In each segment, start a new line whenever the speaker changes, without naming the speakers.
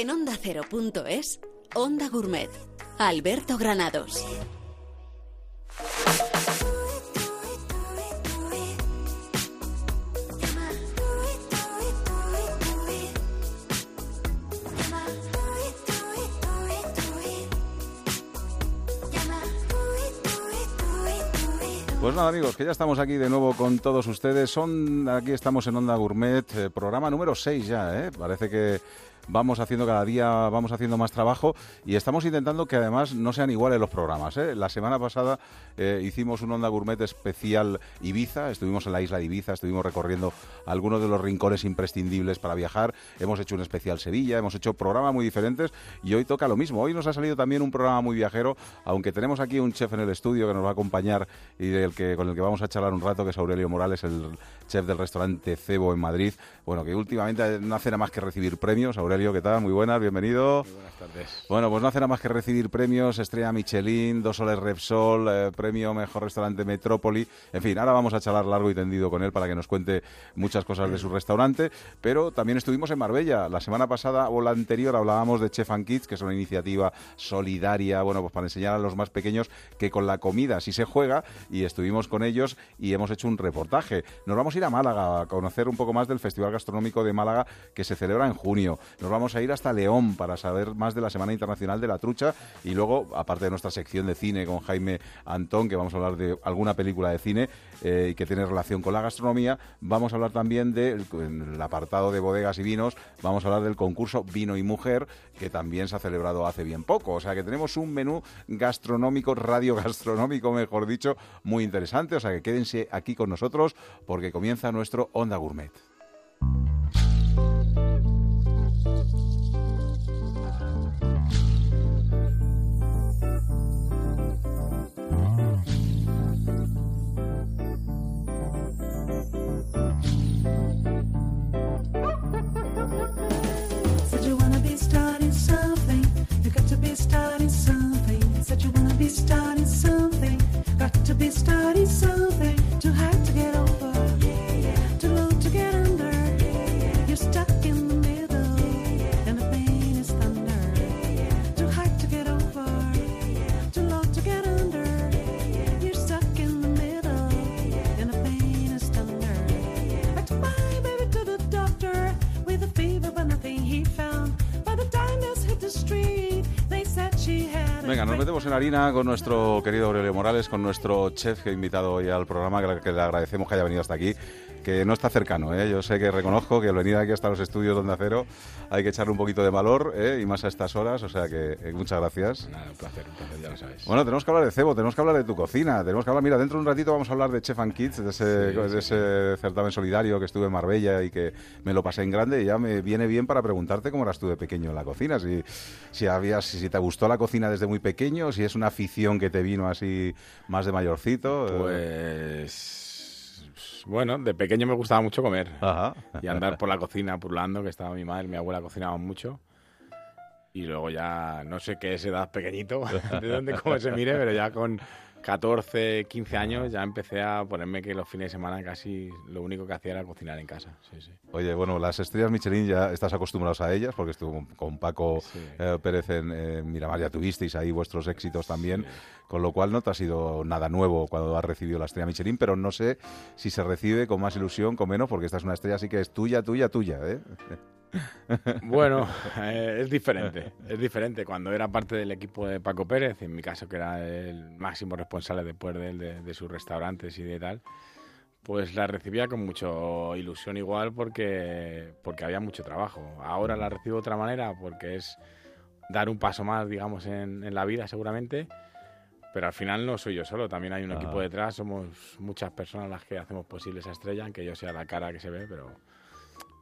En onda ondacero.es, Onda Gourmet. Alberto Granados.
Pues nada amigos, que ya estamos aquí de nuevo con todos ustedes. Son aquí estamos en Onda Gourmet, eh, programa número 6 ya, ¿eh? Parece que vamos haciendo cada día, vamos haciendo más trabajo y estamos intentando que además no sean iguales los programas. ¿eh? La semana pasada eh, hicimos un Onda Gourmet especial Ibiza, estuvimos en la isla de Ibiza, estuvimos recorriendo algunos de los rincones imprescindibles para viajar, hemos hecho un especial Sevilla, hemos hecho programas muy diferentes y hoy toca lo mismo. Hoy nos ha salido también un programa muy viajero, aunque tenemos aquí un chef en el estudio que nos va a acompañar y del que, con el que vamos a charlar un rato, que es Aurelio Morales, el chef del restaurante Cebo en Madrid. Bueno, que últimamente no hace nada más que recibir premios. Aurelio, ¿qué tal? Muy buenas, bienvenido.
Muy buenas tardes.
Bueno, pues no hace nada más que recibir premios, Estrella Michelin, Dos Soles Repsol, eh, Premio Mejor Restaurante Metrópoli. En fin, ahora vamos a charlar largo y tendido con él para que nos cuente muchas cosas de su restaurante. Pero también estuvimos en Marbella. La semana pasada o la anterior hablábamos de Chef and Kids, que es una iniciativa solidaria, bueno, pues para enseñar a los más pequeños que con la comida sí se juega. Y estuvimos con ellos y hemos hecho un reportaje. Nos vamos a ir a Málaga a conocer un poco más del Festival Gastronómico de Málaga que se celebra en junio. Nos vamos a ir hasta León para saber más de la Semana Internacional de la Trucha y luego, aparte de nuestra sección de cine con Jaime Antón, que vamos a hablar de alguna película de cine eh, que tiene relación con la gastronomía, vamos a hablar también del apartado de bodegas y vinos, vamos a hablar del concurso Vino y Mujer, que también se ha celebrado hace bien poco. O sea que tenemos un menú gastronómico, radio gastronómico, mejor dicho, muy interesante. O sea que quédense aquí con nosotros porque comienza nuestro Onda Gourmet. Metemos en harina con nuestro querido Aurelio Morales, con nuestro chef que he invitado hoy al programa, que, le agradecemos que haya venido hasta aquí, que no está cercano, ¿eh? yo sé que reconozco que al venir aquí hasta los estudios donde acero hay que echarle un poquito de valor, ¿eh? y más a estas horas, o sea que eh, muchas gracias.
Nada, un placer, un placer, ya lo sabes.
Bueno, tenemos que hablar de cebo, tenemos que hablar de tu cocina, tenemos que hablar, mira, dentro de un ratito vamos a hablar de Chef and Kids, de ese, de ese certamen solidario que estuve en Marbella y que me lo pasé en grande y ya me viene bien para preguntarte cómo eras tú de pequeño en la cocina, si, si, habías, si te gustó la cocina desde muy pequeño, si es una afición que te vino así más de mayorcito. eh,
Pues. Bueno, de pequeño me gustaba mucho comer.
Ajá.
Y andar por la cocina purlando, que estaba mi madre, mi abuela cocinaban mucho. Y luego ya, no sé qué es edad pequeñito, de dónde cómo se mire, pero ya con 14, 15 años ya empecé a ponerme que los fines de semana casi lo único que hacía era cocinar en casa. Sí, sí.
Oye, bueno, las estrellas Michelin ya estás acostumbrados a ellas, porque estuvo con Paco
Sí.
eh, Pérez en eh, Miramar, ya tuvisteis ahí vuestros éxitos también, con lo cual no te ha sido nada nuevo cuando has recibido la estrella Michelin, pero no sé si se recibe con más ilusión, con menos, porque esta es una estrella así que es tuya, tuya, tuya, ¿eh?
Bueno, eh, es diferente. Es diferente. Cuando era parte del equipo de Paco Pérez, en mi caso que era el máximo responsable después de él, de, de sus restaurantes y de tal, pues la recibía con mucho ilusión igual porque, porque había mucho trabajo. Ahora la recibo de otra manera porque es dar un paso más, digamos, en, en la vida seguramente. Pero al final no soy yo solo, también hay un
Ah.
equipo detrás, somos muchas personas las que hacemos posible esa estrella, aunque yo sea la cara que se ve, pero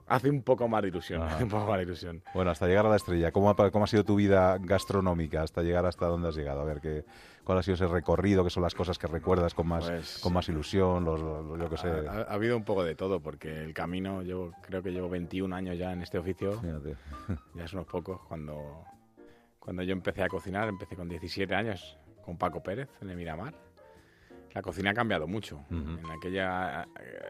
hace un poco más de ilusión,
Ajá.
hace un poco más de ilusión.
Bueno, hasta llegar a la estrella, ¿cómo ha, cómo ha sido tu vida gastronómica hasta llegar hasta dónde has llegado? A ver, ¿qué, ¿cuál ha sido ese recorrido? ¿Qué son las cosas que recuerdas con más,
Pues-
con más ilusión? Los, los- yo qué sé.
Ha, ha- ha habido un poco de todo, porque el camino, llevo, creo que llevo 21 años ya en este oficio,
Fíjate.
ya es unos pocos. Cuando, cuando yo empecé a cocinar, empecé con 17 años con Paco Pérez en el Miramar. La cocina ha cambiado mucho. En, aquella,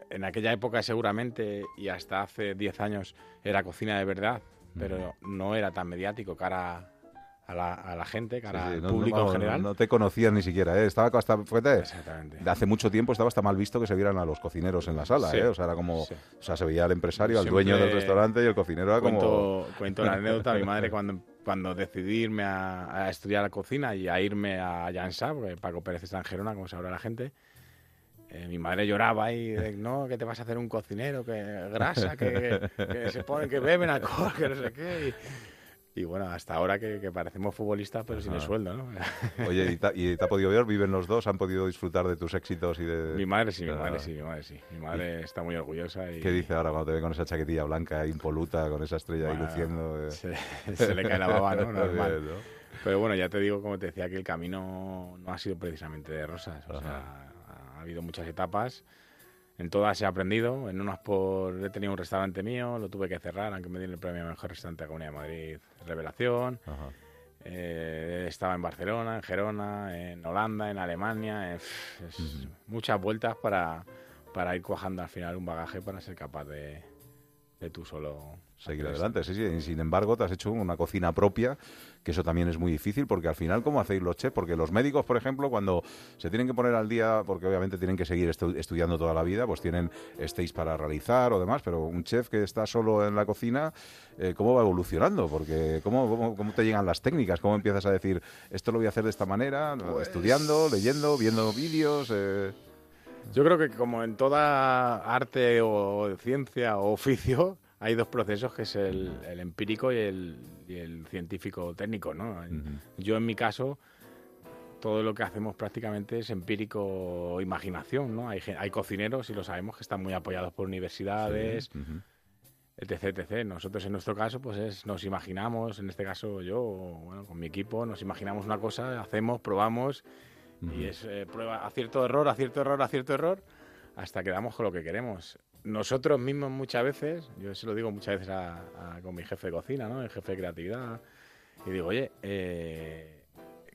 en aquella época seguramente, y hasta hace 10 años, era cocina de verdad, pero no era tan mediático cara a la, a la gente, cara
Sí, sí,
al
no-
público
no,
en general.
No te conocían ni siquiera, ¿eh? Estaba hasta, fíjate,
Exactamente.
de hace mucho tiempo estaba hasta mal visto que se vieran a los cocineros en la sala,
Sí.
¿eh? O sea, era como, o sea, se veía al empresario, al
Siempre
dueño del restaurante y el cocinero era como...
Cuento, cuento la anécdota. Mi madre, cuando, cuando decidí irme a, a estudiar la cocina y a irme a Jansa, porque Paco Pérez en Gerona, como sabrá la gente, eh, mi madre lloraba y de, no, que te vas a hacer un cocinero, que grasa, que, que se pone, que beben alcohol, que no sé qué. Y, y bueno, hasta ahora que, que parecemos futbolistas, pero sin el sueldo, ¿no?
Oye, ¿y te, y te ha podido ver? ¿Viven los dos? ¿Han podido disfrutar de tus éxitos y de...?
mi madre sí, mi
Ah.
madre sí, mi madre sí. Mi madre está muy orgullosa. Y,
¿Qué dice ahora cuando te ve con esa chaquetilla blanca, impoluta, con esa estrella ahí luciendo? eh?
Se, se le cae la baba, ¿no? Normal.
¿no?
Pero bueno, ya te digo, como te decía, que el camino no ha sido precisamente de rosas. O
Ajá.
sea, ha habido muchas etapas. En todas he aprendido. En unas por... He tenido un restaurante mío, lo tuve que cerrar, aunque me dieron el premio Mejor Restaurante de la Comunidad de Madrid Revelación.
Ajá.
Eh, estaba en Barcelona, en Gerona, en Holanda, en Alemania. es Muchas vueltas para, para ir cuajando al final un bagaje para ser capaz de, de tú solo
Seguir adelante, sí, sí. Sin embargo, te has hecho una cocina propia, que eso también es muy difícil, porque al final, ¿cómo hacéis los chefs? Porque los médicos, por ejemplo, cuando se tienen que poner al día, porque obviamente tienen que seguir estu- estudiando toda la vida, pues tienen stage para realizar o demás, pero un chef que está solo en la cocina, eh, ¿cómo va evolucionando? Porque ¿cómo, cómo, cómo te llegan las técnicas? ¿Cómo empiezas a decir, esto lo voy a hacer de esta manera? Estudiando, leyendo, viendo vídeos... eh,
Yo creo que como en toda arte o ciencia o oficio, hay dos procesos, que es el, el empírico y el, y el científico técnico, ¿no? Yo en mi caso, todo lo que hacemos prácticamente es empírico imaginación, ¿no? Hay, hay cocineros, y lo sabemos, que están muy apoyados por universidades,
ujú.
etc, etc. Nosotros en nuestro caso, pues es, nos imaginamos, en este caso yo, bueno, con mi equipo, nos imaginamos una cosa, hacemos, probamos, y es eh, prueba, acierto, error, acierto, error, acierto, error, hasta que damos con lo que queremos. Nosotros mismos muchas veces, yo se lo digo muchas veces a- a- con mi jefe de cocina, ¿no? El jefe de creatividad, y digo, oye, eh,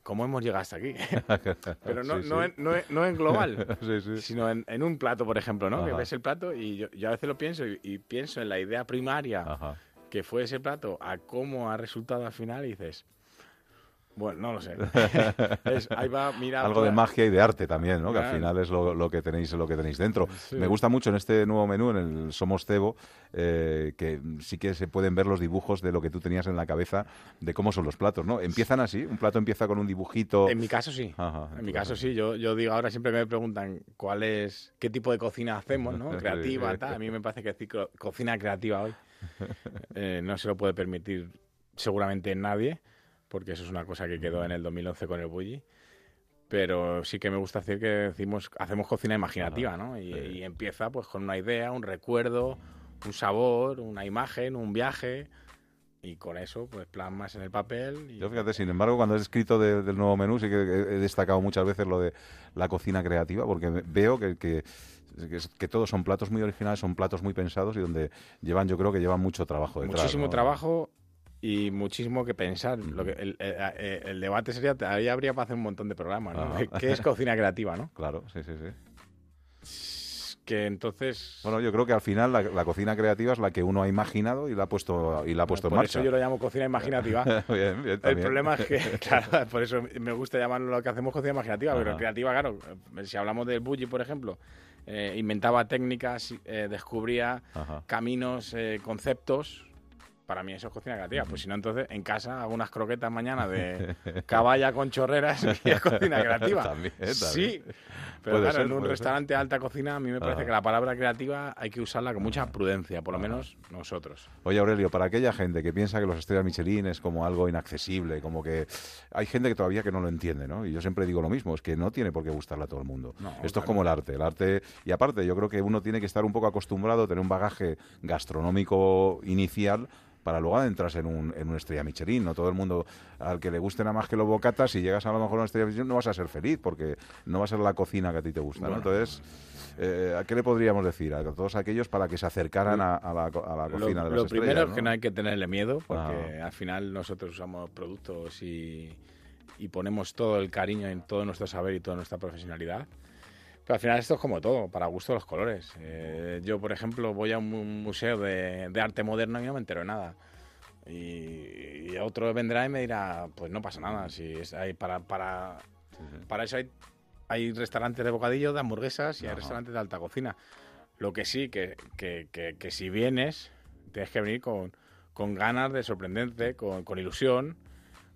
¿cómo hemos llegado hasta aquí? Pero no,
Sí,
no,
sí.
En, no, no en global,
Sí,
sino en, en un plato, por ejemplo, ¿no? Que ves el plato y yo, yo a veces lo pienso y, y pienso en la idea primaria
Ajá.
que fue ese plato a cómo ha resultado al final y dices, bueno, no lo sé. Es- ahí va, mira.
algo de magia y de arte también, ¿no? Que al final es lo, lo que tenéis lo que tenéis dentro.
Sí.
Me gusta mucho en este nuevo menú, en el Somos Cebo, eh, que sí que se pueden ver los dibujos de lo que tú tenías en la cabeza de cómo son los platos, ¿no? Empiezan así, un plato empieza con un dibujito.
En mi caso sí.
Ajá,
en mi caso sí. Yo, yo digo ahora siempre me preguntan cuál es, qué tipo de cocina hacemos, ¿no? Creativa, tal. A mí me parece que co- cocina creativa hoy eh, no se lo puede permitir seguramente nadie, porque eso es una cosa que quedó en el 2011 con el Bulli. Pero sí que me gusta decir que decimos, hacemos cocina imaginativa, ¿no? Y, y empieza pues con una idea, un recuerdo, un sabor, una imagen, un viaje. Y con eso, pues plasmas en el papel. Y...
Yo fíjate, sin embargo, cuando has escrito de- del nuevo menú, sí que he, he destacado muchas veces lo de la cocina creativa, porque veo que, que, que todos son platos muy originales, son platos muy pensados y donde llevan, yo creo que llevan mucho trabajo detrás.
muchísimo
¿no?
trabajo y muchísimo que pensar. Lo que, el, el- el- debate sería, ahí habría para hacer un montón de programas, ¿no?
Ajá.
¿Qué es cocina creativa, no?
Claro, sí, sí, sí.
Que entonces...
Bueno, yo creo que al final la, la cocina creativa es la que uno ha imaginado y la ha puesto, y la ha puesto
por
en marcha.
eso yo lo llamo cocina imaginativa.
bien, bien,
El problema es que, claro, por eso me gusta llamarlo lo que hacemos cocina imaginativa, pero
Ajá.
creativa, claro, eh, si hablamos del Bulli, por ejemplo, eh, inventaba técnicas, eh, descubría
Ajá.
caminos, eh, conceptos. Para mí eso es cocina creativa. Pues si no, entonces en casa hago unas croquetas mañana de caballa con chorreras y es cocina creativa.
También, también.
Sí, pero claro,
ser,
en un restaurante de alta cocina a mí me parece
Ajá.
que la palabra creativa hay que usarla con mucha prudencia, por lo menos nosotros.
Oye, Aurelio, para aquella gente que piensa que los estrellas Michelin es como algo inaccesible, como que hay gente que todavía que no lo entiende, ¿no? Y yo siempre digo lo mismo, es que no tiene por qué gustarle a todo el mundo.
No,
Esto es como el arte, el arte y aparte yo creo que uno tiene que estar un poco acostumbrado, tener un bagaje gastronómico inicial para luego adentrarse en un, en una estrella Michelin. No todo el mundo al que le guste nada más que los bocatas, si llegas a lo mejor a una estrella Michelin no vas a ser feliz porque no va a ser la cocina que a ti te gusta. Entonces, eh, ¿a qué le podríamos decir a todos aquellos para que se acercaran a, a la, a la
Lo,
cocina de las
lo primero es
¿no?
que no hay que tenerle miedo, porque
Ah.
al final nosotros usamos productos y, y ponemos todo el cariño en todo nuestro saber y toda nuestra profesionalidad. Pero al final esto es como todo, para gusto los colores. Eh, yo, por ejemplo, voy a un mu- museo de, de arte moderno y no me entero de nada. Y, y otro vendrá y me dirá, pues no pasa nada, si es ahí para, para, para eso hay, hay restaurantes de bocadillo, de hamburguesas y hay restaurantes de alta cocina. Lo que sí, que, que, que, que si vienes, tienes que venir con, con ganas de sorprenderte, con, con ilusión,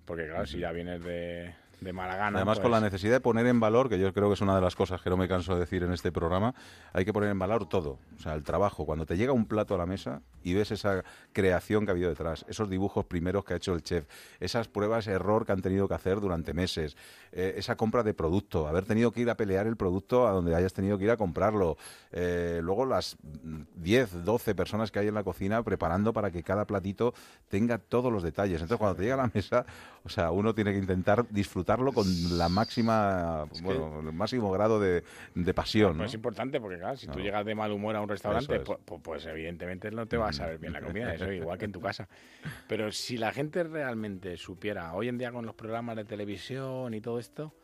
porque claro, si ya vienes de, de mala gana...
Además, con la
pues-
necesidad de poner en valor, que yo creo que es una de las cosas que no me canso de decir en este programa, hay que poner en valor todo. O sea, el trabajo. Cuando te llega un plato a la mesa y ves esa creación que ha habido detrás, esos dibujos primeros que ha hecho el chef, esas pruebas error que han tenido que hacer durante meses, eh, esa compra de producto, haber tenido que ir a pelear el producto a donde hayas tenido que ir a comprarlo, eh, luego las mm, 10, 12 personas que hay en la cocina preparando para que cada platito tenga todos los detalles. Entonces, cuando te llega a la mesa, o sea, uno tiene que intentar disfrutarlo con la máxima, bueno, el máximo grado de, de pasión.
Pues
¿no?
es importante porque, claro, si tú
Claro.
llegas de mal humor a un restaurante,
Eso es.
pues, pues, evidentemente no te va a saber bien la comida, eso igual que en tu casa. Pero si la gente realmente supiera, hoy en día con los programas de televisión y todo esto,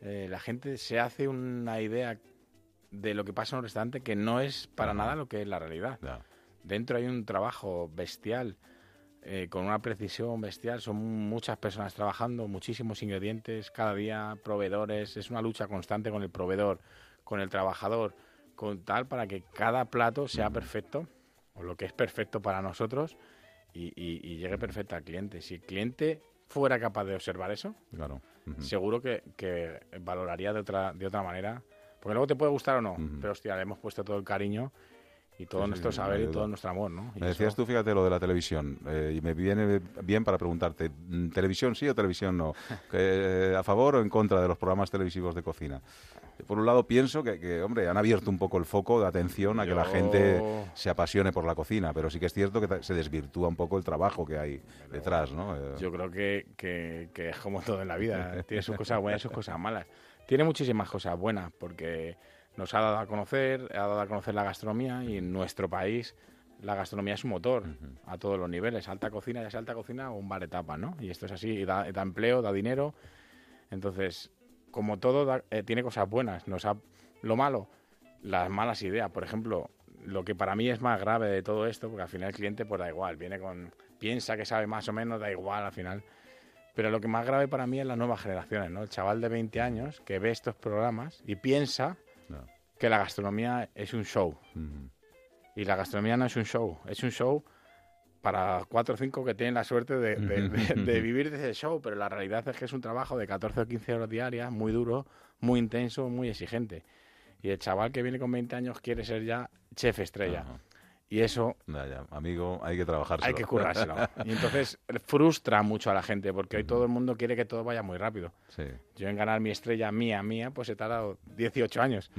eh, la gente se hace una idea de lo que pasa en un restaurante que no es para nada lo que es la realidad. Dentro hay un trabajo bestial, eh, con una precisión bestial. Son muchas personas trabajando, muchísimos ingredientes, cada día proveedores. Es una lucha constante con el proveedor, con el trabajador, con tal para que cada plato sea perfecto, o lo que es perfecto para nosotros, y, y- y llegue perfecto al cliente. Si el cliente fuera capaz de observar eso,
Claro. Ujú.
seguro que, que valoraría de otra, de otra manera. Porque luego te puede gustar o no,
Ujú.
pero hostia, le hemos puesto todo el cariño y todo
Sí,
nuestro
sí,
saber y todo nuestro amor, ¿no? Y
Me decías
eso-
tú, fíjate, lo de la televisión, eh, y me viene bien para preguntarte, mm, ¿televisión sí o televisión no? Que, ¿A favor o en contra de los programas televisivos de cocina? Por un lado, pienso que, que, hombre, han abierto un poco el foco de atención a que la
Yo-
gente se apasione por la cocina, pero sí que es cierto que se desvirtúa un poco el trabajo que hay detrás, ¿no? Eh,
Yo creo que, que- que es como todo en la vida. Tiene sus cosas buenas y sus cosas malas. Tiene muchísimas cosas buenas porque nos ha dado a conocer, ha dado a conocer la gastronomía y en nuestro país la gastronomía es un motor a todos los niveles. Alta cocina, ya sea alta cocina o un bar de tapas, ¿no? Y esto es así, y da, da empleo, da dinero. Entonces, como todo, da- eh, tiene cosas buenas. Nos ha, lo malo, las malas ideas. Por ejemplo, lo que para mí es más grave de todo esto, porque al final el cliente pues da igual, viene con piensa que sabe más o menos, da igual al final. Pero lo que más grave para mí es las nuevas generaciones, ¿no? El chaval de 20 años que ve estos programas y piensa
no.
que la gastronomía es un show. Y la gastronomía no es un show, es un show para cuatro o cinco que tienen la suerte de, de- de- de vivir de ese show, pero la realidad es que es un trabajo de 14 o 15 horas diarias, muy duro, muy intenso, muy exigente. Y el chaval que viene con 20 años quiere ser ya chef estrella. Y eso
Ya, ya, amigo, hay que trabajárselo.
hay que currárselo. Y entonces frustra mucho a la gente, porque hoy todo el mundo quiere que todo vaya muy rápido.
Sí.
Yo en ganar mi estrella mía, mía, pues he tardado 18 años.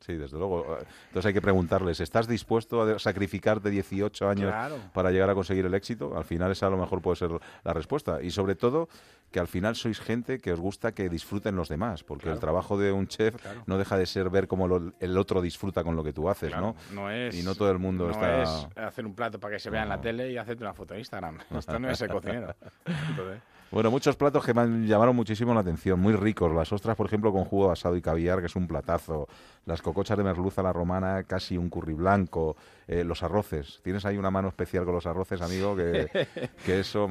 Sí, desde luego. Entonces hay que preguntarles, ¿estás dispuesto a sacrificarte 18 años
Claro.
para llegar a conseguir el éxito? Al final esa a lo mejor puede ser la respuesta. Y sobre todo, que al final sois gente que os gusta que disfruten los demás, porque
Claro.
el trabajo de un chef
Claro.
no deja de ser ver cómo lo- el otro disfruta con lo que tú haces,
Claro,
¿no?
no es,
Y no todo el mundo
no
está-
es hacer un plato para que se vea en la
No.
tele y hacerte una foto en Instagram. Esto no es ser cocinero. Entonces,
Bueno, muchos platos que me han- llamaron muchísimo la atención, muy ricos. Las ostras, por ejemplo, con jugo asado y caviar, que es un platazo. Las cocochas de merluza a la romana, casi un curry blanco. Eh, los arroces. ¿Tienes ahí una mano especial con los arroces, amigo? Que, que eso,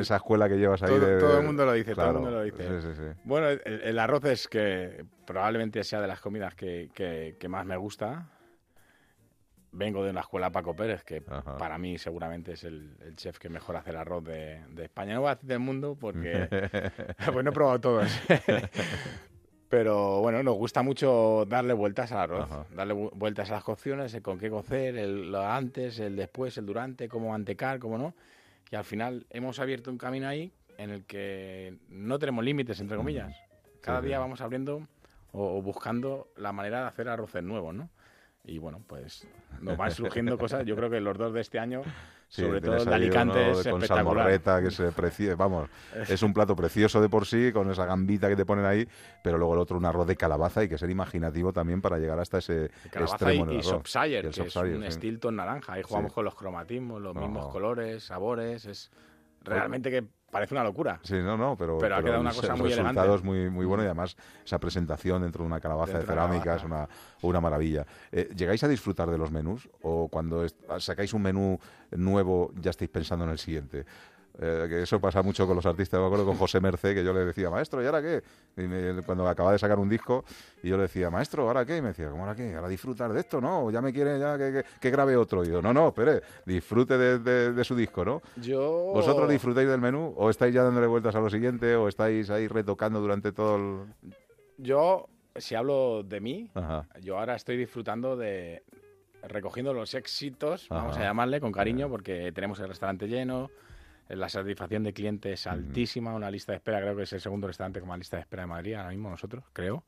esa escuela que llevas ahí
Todo-
de-
todo el mundo lo dice, todo el mundo lo dice.
Sí, sí, sí.
bueno, el, el arroz es que probablemente sea de las comidas que, que- que más me gusta. Vengo de una escuela Paco Pérez, que
Ajá.
para mí seguramente es el, el chef que mejor hace el arroz de, de España. No voy a decir del mundo porque pues no he probado todos. Pero bueno, nos gusta mucho darle vueltas al arroz,
Ajá.
darle vu- vueltas a las cocciones, el con qué cocer, el lo antes, el después, el durante, cómo mantecar, cómo no. Y al final hemos abierto un camino ahí en el que no tenemos límites, entre comillas. Cada
Sí,
día vamos abriendo o, o buscando la manera de hacer arroces nuevos, ¿no? Y bueno, pues nos van surgiendo cosas. Yo creo que los dos de este año,
Sí,
sobre todo el de Alicante,
uno
es
con
espectacular.
que es eh, preci- vamos, es un plato precioso de por sí, con esa gambita que te ponen ahí, pero luego el otro un arroz de calabaza y que ser imaginativo tamén para llegar hasta ese
Calabaza
extremo
y,
en el
y
el
que es un
sí.
Stilton naranja. Ahí jugamos
Sí.
con los cromatismos, los mismos colores, sabores. Es realmente que parece una locura.
Sí, no, no, pero,
Pero ha quedado una cosa
el
muy
resultado
elegante.
es muy, muy bueno y además esa presentación dentro de una calabaza
Dentro
de cerámica es una, una maravilla. Eh, ¿Llegáis a disfrutar de los menús o cuando sacáis un menú nuevo ya estáis pensando en el siguiente? Eh, que eso pasa mucho con los artistas. Me acuerdo con José Mercé que yo le decía, maestro, ¿y ahora qué? Y me- cuando acababa de sacar un disco y yo le decía, maestro, ¿ahora qué? Y me decía, ¿cómo ahora qué? ¿Ahora disfrutar de esto? No, ya me quiere ya que, que- que grabe otro. Y yo, no, no, espere, disfrute de, de- de su disco, ¿no?
Yo...
¿Vosotros disfrutáis del menú o estáis ya dándole vueltas a lo siguiente o estáis ahí retocando durante todo el...
Yo, si hablo de mí,
Ajá.
yo ahora estoy disfrutando de recogiendo los éxitos, vamos
Ajá.
a llamarle con cariño, porque tenemos el restaurante lleno, la satisfacción de cliente es altísima, una lista de espera, creo que es el segundo restaurante con más lista de espera de Madrid ahora mismo nosotros, creo.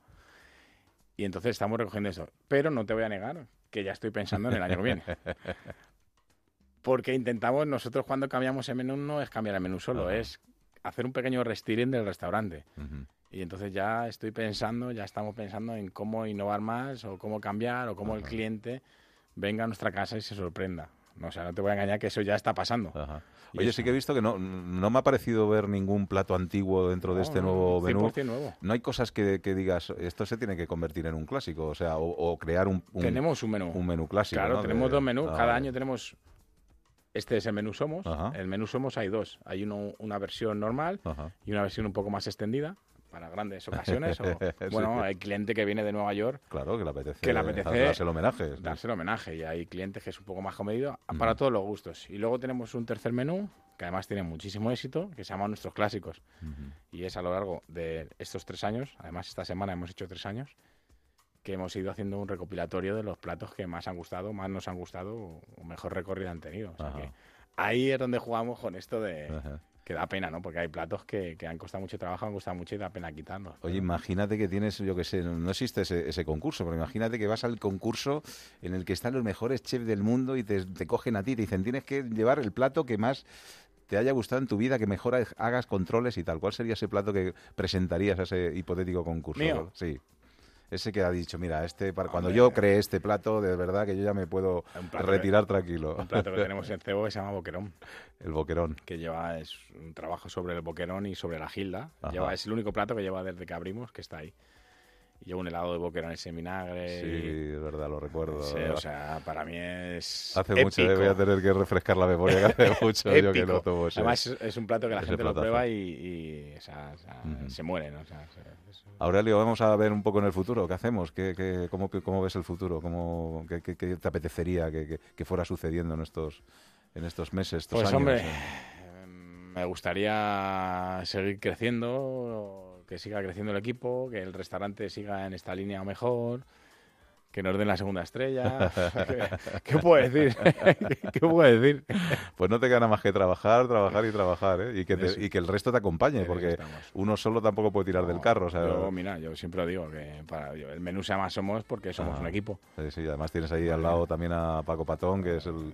Y entonces estamos recogiendo eso. Pero no te voy a negar que ya estoy pensando en el año que viene. Porque intentamos, nosotros cuando cambiamos el menú no es cambiar el menú solo,
Ajá.
es hacer un pequeño restyling del restaurante. Y entonces ya estoy pensando, ya estamos pensando en cómo innovar más o cómo cambiar o cómo el cliente venga a nuestra casa y se sorprenda. No, o sea, no te voy a engañar que eso ya está pasando.
Ajá. Oye, sí que he visto que no, no me ha parecido ver ningún plato antiguo dentro de este
no,
nuevo menú.
100% nuevo.
No hay cosas que, que digas, esto se tiene que convertir en un clásico, o sea, o, o crear un, un-
tenemos un menú.
un menú clásico.
claro, tenemos
De-
dos menús.
Ah,
Cada año tenemos... Este es el menú Somos.
Ajá.
El menú Somos hay dos. Hay uno, una versión normal
Ajá.
y una versión un poco más extendida para grandes ocasiones. o,
Sí.
bueno, hay cliente que viene de Nueva York
Claro, que le apetece,
Que le apetece
darse el homenaje. sí.
darse el homenaje y hay clientes que es un poco más comedido para todos los gustos. Y luego tenemos un tercer menú que además tiene muchísimo éxito, que se llama Nuestros Clásicos. Y es a lo largo de estos tres años, además esta semana hemos hecho tres años, que hemos ido haciendo un recopilatorio de los platos que más han gustado, más nos han gustado o mejor recorrido han tenido. O sea
Ajá.
que ahí es donde jugamos con esto de
Ajá.
Que da pena, ¿no? Porque hay platos que, que han costado mucho trabajo, han costado mucho y da pena quitarlos.
Oye, imagínate que tienes, yo qué sé, no existe ese, ese concurso, pero imagínate que vas al concurso en el que están los mejores chefs del mundo y te, te cogen a ti y te dicen, tienes que llevar el plato que más te haya gustado en tu vida, que mejor ha- hagas controles y tal. ¿Cuál sería ese plato que presentarías a ese hipotético concurso?
¿Mío?
Sí. Ese que ha dicho, mira, este para cuando
Hombre.
yo cree este plato, de verdad que yo ya me puedo retirar tranquilo.
Un plato que tenemos en Cebo que se llama Boquerón.
El boquerón.
que lleva es un trabajo sobre el boquerón y sobre la gilda. Lleva, es el único plato que lleva desde que abrimos, que está ahí. Y lleva un helado de boquerones en vinagre.
Sí, es verdad, lo recuerdo.
Sí, o sea, para mí es.
hace
épico.
mucho, eh, voy a tener que refrescar la memoria, que hace mucho yo que no tomo ese-
Además, es, un plato que la gente lo prueba y, y, o sea, o sea,
Ujú.
se muere, ¿no? O sea, se- es-
Aurelio, vamos a ver un poco en el futuro. ¿Qué hacemos? ¿Qué, qué- cómo, cómo ves el futuro? ¿Cómo, qué, qué- qué te apetecería que, que- que fuera sucediendo en estos, en estos meses, estos
Pues
años?
hombre,
eh?
em, me gustaría seguir creciendo, que siga creciendo el equipo, que el restaurante siga en esta línea o mejor, que nos den la segunda estrella. ¿Qué, qué puedo decir? ¿Qué puedo decir?
Pues no te gana más que trabajar, trabajar y trabajar, ¿eh? y, que te- y que el resto te acompañe, porque uno solo tampoco puede tirar del carro. O sea,
yo, mira, yo siempre lo digo, que para, el menú se llama Somos porque somos
Ajá.
un equipo.
sí, sí, además tienes ahí al lado también a Paco Patón, que es el,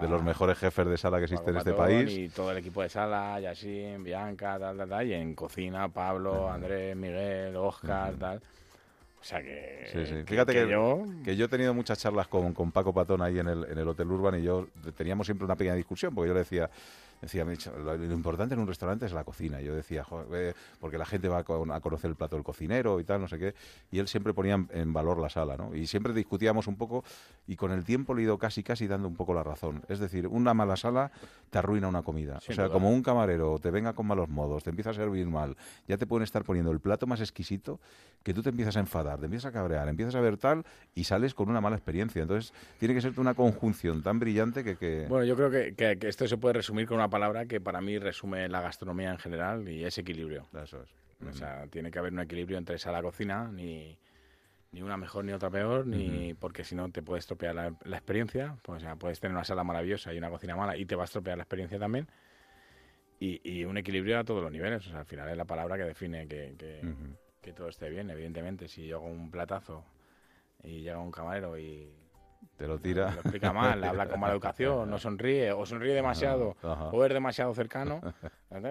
de los mejores jefes de sala que existe en este
Patón
país.
Y todo el equipo de sala, Yassin, Bianca, tal, tal, tal. Y en cocina, Pablo, Andrés, Miguel, Oscar, tal. O sea que.
Sí, sí. Fíjate que,
yo.
que yo he tenido muchas charlas con, con Paco Patón ahí en el, en el Hotel Urban y yo teníamos siempre una pequeña discusión porque yo le decía, decía "Micho, lo, lo importante en un restaurante es la cocina. Yo decía, "Joder, porque la gente va a, con- a conocer el plato del cocinero y tal, no sé qué. Y él siempre ponía en, valor la sala, ¿no? Y siempre discutíamos un poco y con el tiempo le he ido casi, casi dando un poco la razón. Es decir, una mala sala te arruina una comida. O sea, como un camarero te venga con malos modos, te empieza a servir mal, ya te pueden estar poniendo el plato más exquisito que tú te empiezas a enfadar, te empiezas a cabrear, empiezas a ver tal y sales con una mala experiencia. Entonces, tiene que ser una conjunción tan brillante que... que...
Bueno, yo creo que, que- que esto se puede resumir con una palabra que para mí resume la gastronomía en general y es equilibrio.
Eso es.
O sea, tiene que haber un equilibrio entre sala y cocina, ni, ni una mejor ni otra peor, ni porque si no te puede estropear la, la experiencia. Pues, o sea, puedes tener una sala maravillosa y una cocina mala y te va a estropear la experiencia también. Y, y un equilibrio a todos los niveles. O sea, al final es la palabra que define que, que, que todo esté bien. Evidentemente, si yo hago un platazo y llega un camarero y,
Te lo tira.
Lo explica mal, habla con mala educación, no sonríe, o sonríe demasiado,
Ajá.
o es demasiado cercano,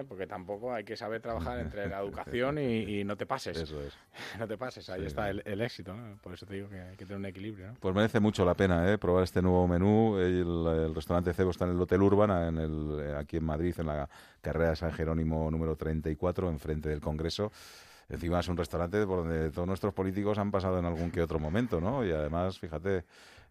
porque tampoco hay que saber trabajar entre la educación y, y no te pases.
Eso es.
No te pases, ahí
Sí.
está el, el éxito. ¿no? Por eso te digo que hay que tener un equilibrio. ¿no?
Pues merece mucho la pena ¿eh? probar este nuevo menú. El, el restaurante Cebo está en el Hotel Urbana, en el, eh, aquí en Madrid, en la carrera de San Jerónimo número 34, enfrente del Congreso. Encima es un restaurante por donde todos nuestros políticos han pasado en algún que otro momento, ¿no? Y además, fíjate,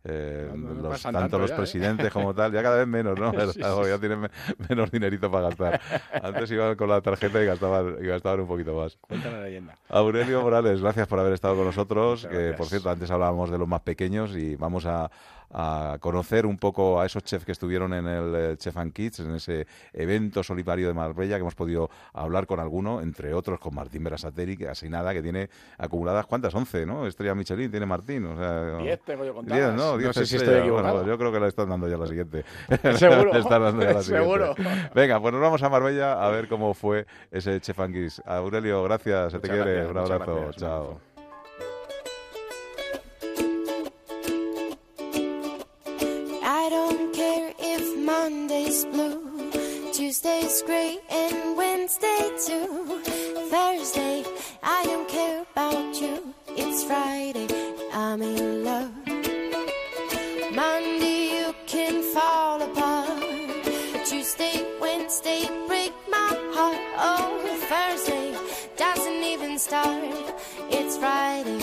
eh,
No,
los- tanto
tanto
los
ya, ¿eh?
presidentes como tal, ya cada vez menos, ¿no?
Sí, sí,
ya tienen me- menos dinerito para gastar. Antes iban con la tarjeta y gastaban, y gastaban un poquito más.
Cuenta la leyenda.
Aurelio Morales, gracias por haber estado con nosotros. Que, por cierto, antes hablábamos de los más pequeños y vamos a, a conocer un poco a esos chefs que estuvieron en el eh, Chef and Kids, en ese evento solidario de Marbella, que hemos podido hablar con alguno, entre otros con Martín Berasateri, que así nada, que tiene acumuladas, ¿cuántas? 11, ¿no? Estrella Michelin tiene Martín. O sea,
Diez tengo yo contadas.
Diez, ¿no?
No
Diez
sé si estoy
Bueno,
equivocado.
pues yo creo que le están dando ya la siguiente.
Seguro,
Le están dando ya la siguiente.
seguro.
Venga, pues nos vamos a Marbella a ver cómo fue ese Chef and Kids. Aurelio, gracias, se te quiere.
gracias,
Un abrazo,
gracias,
chao.
Blue, Tuesday's gray, and Wednesday too. Thursday, I don't care about you. It's Friday, I'm in love. Monday, you can fall apart. Tuesday, Wednesday, break my heart. Oh, Thursday doesn't even start. It's Friday,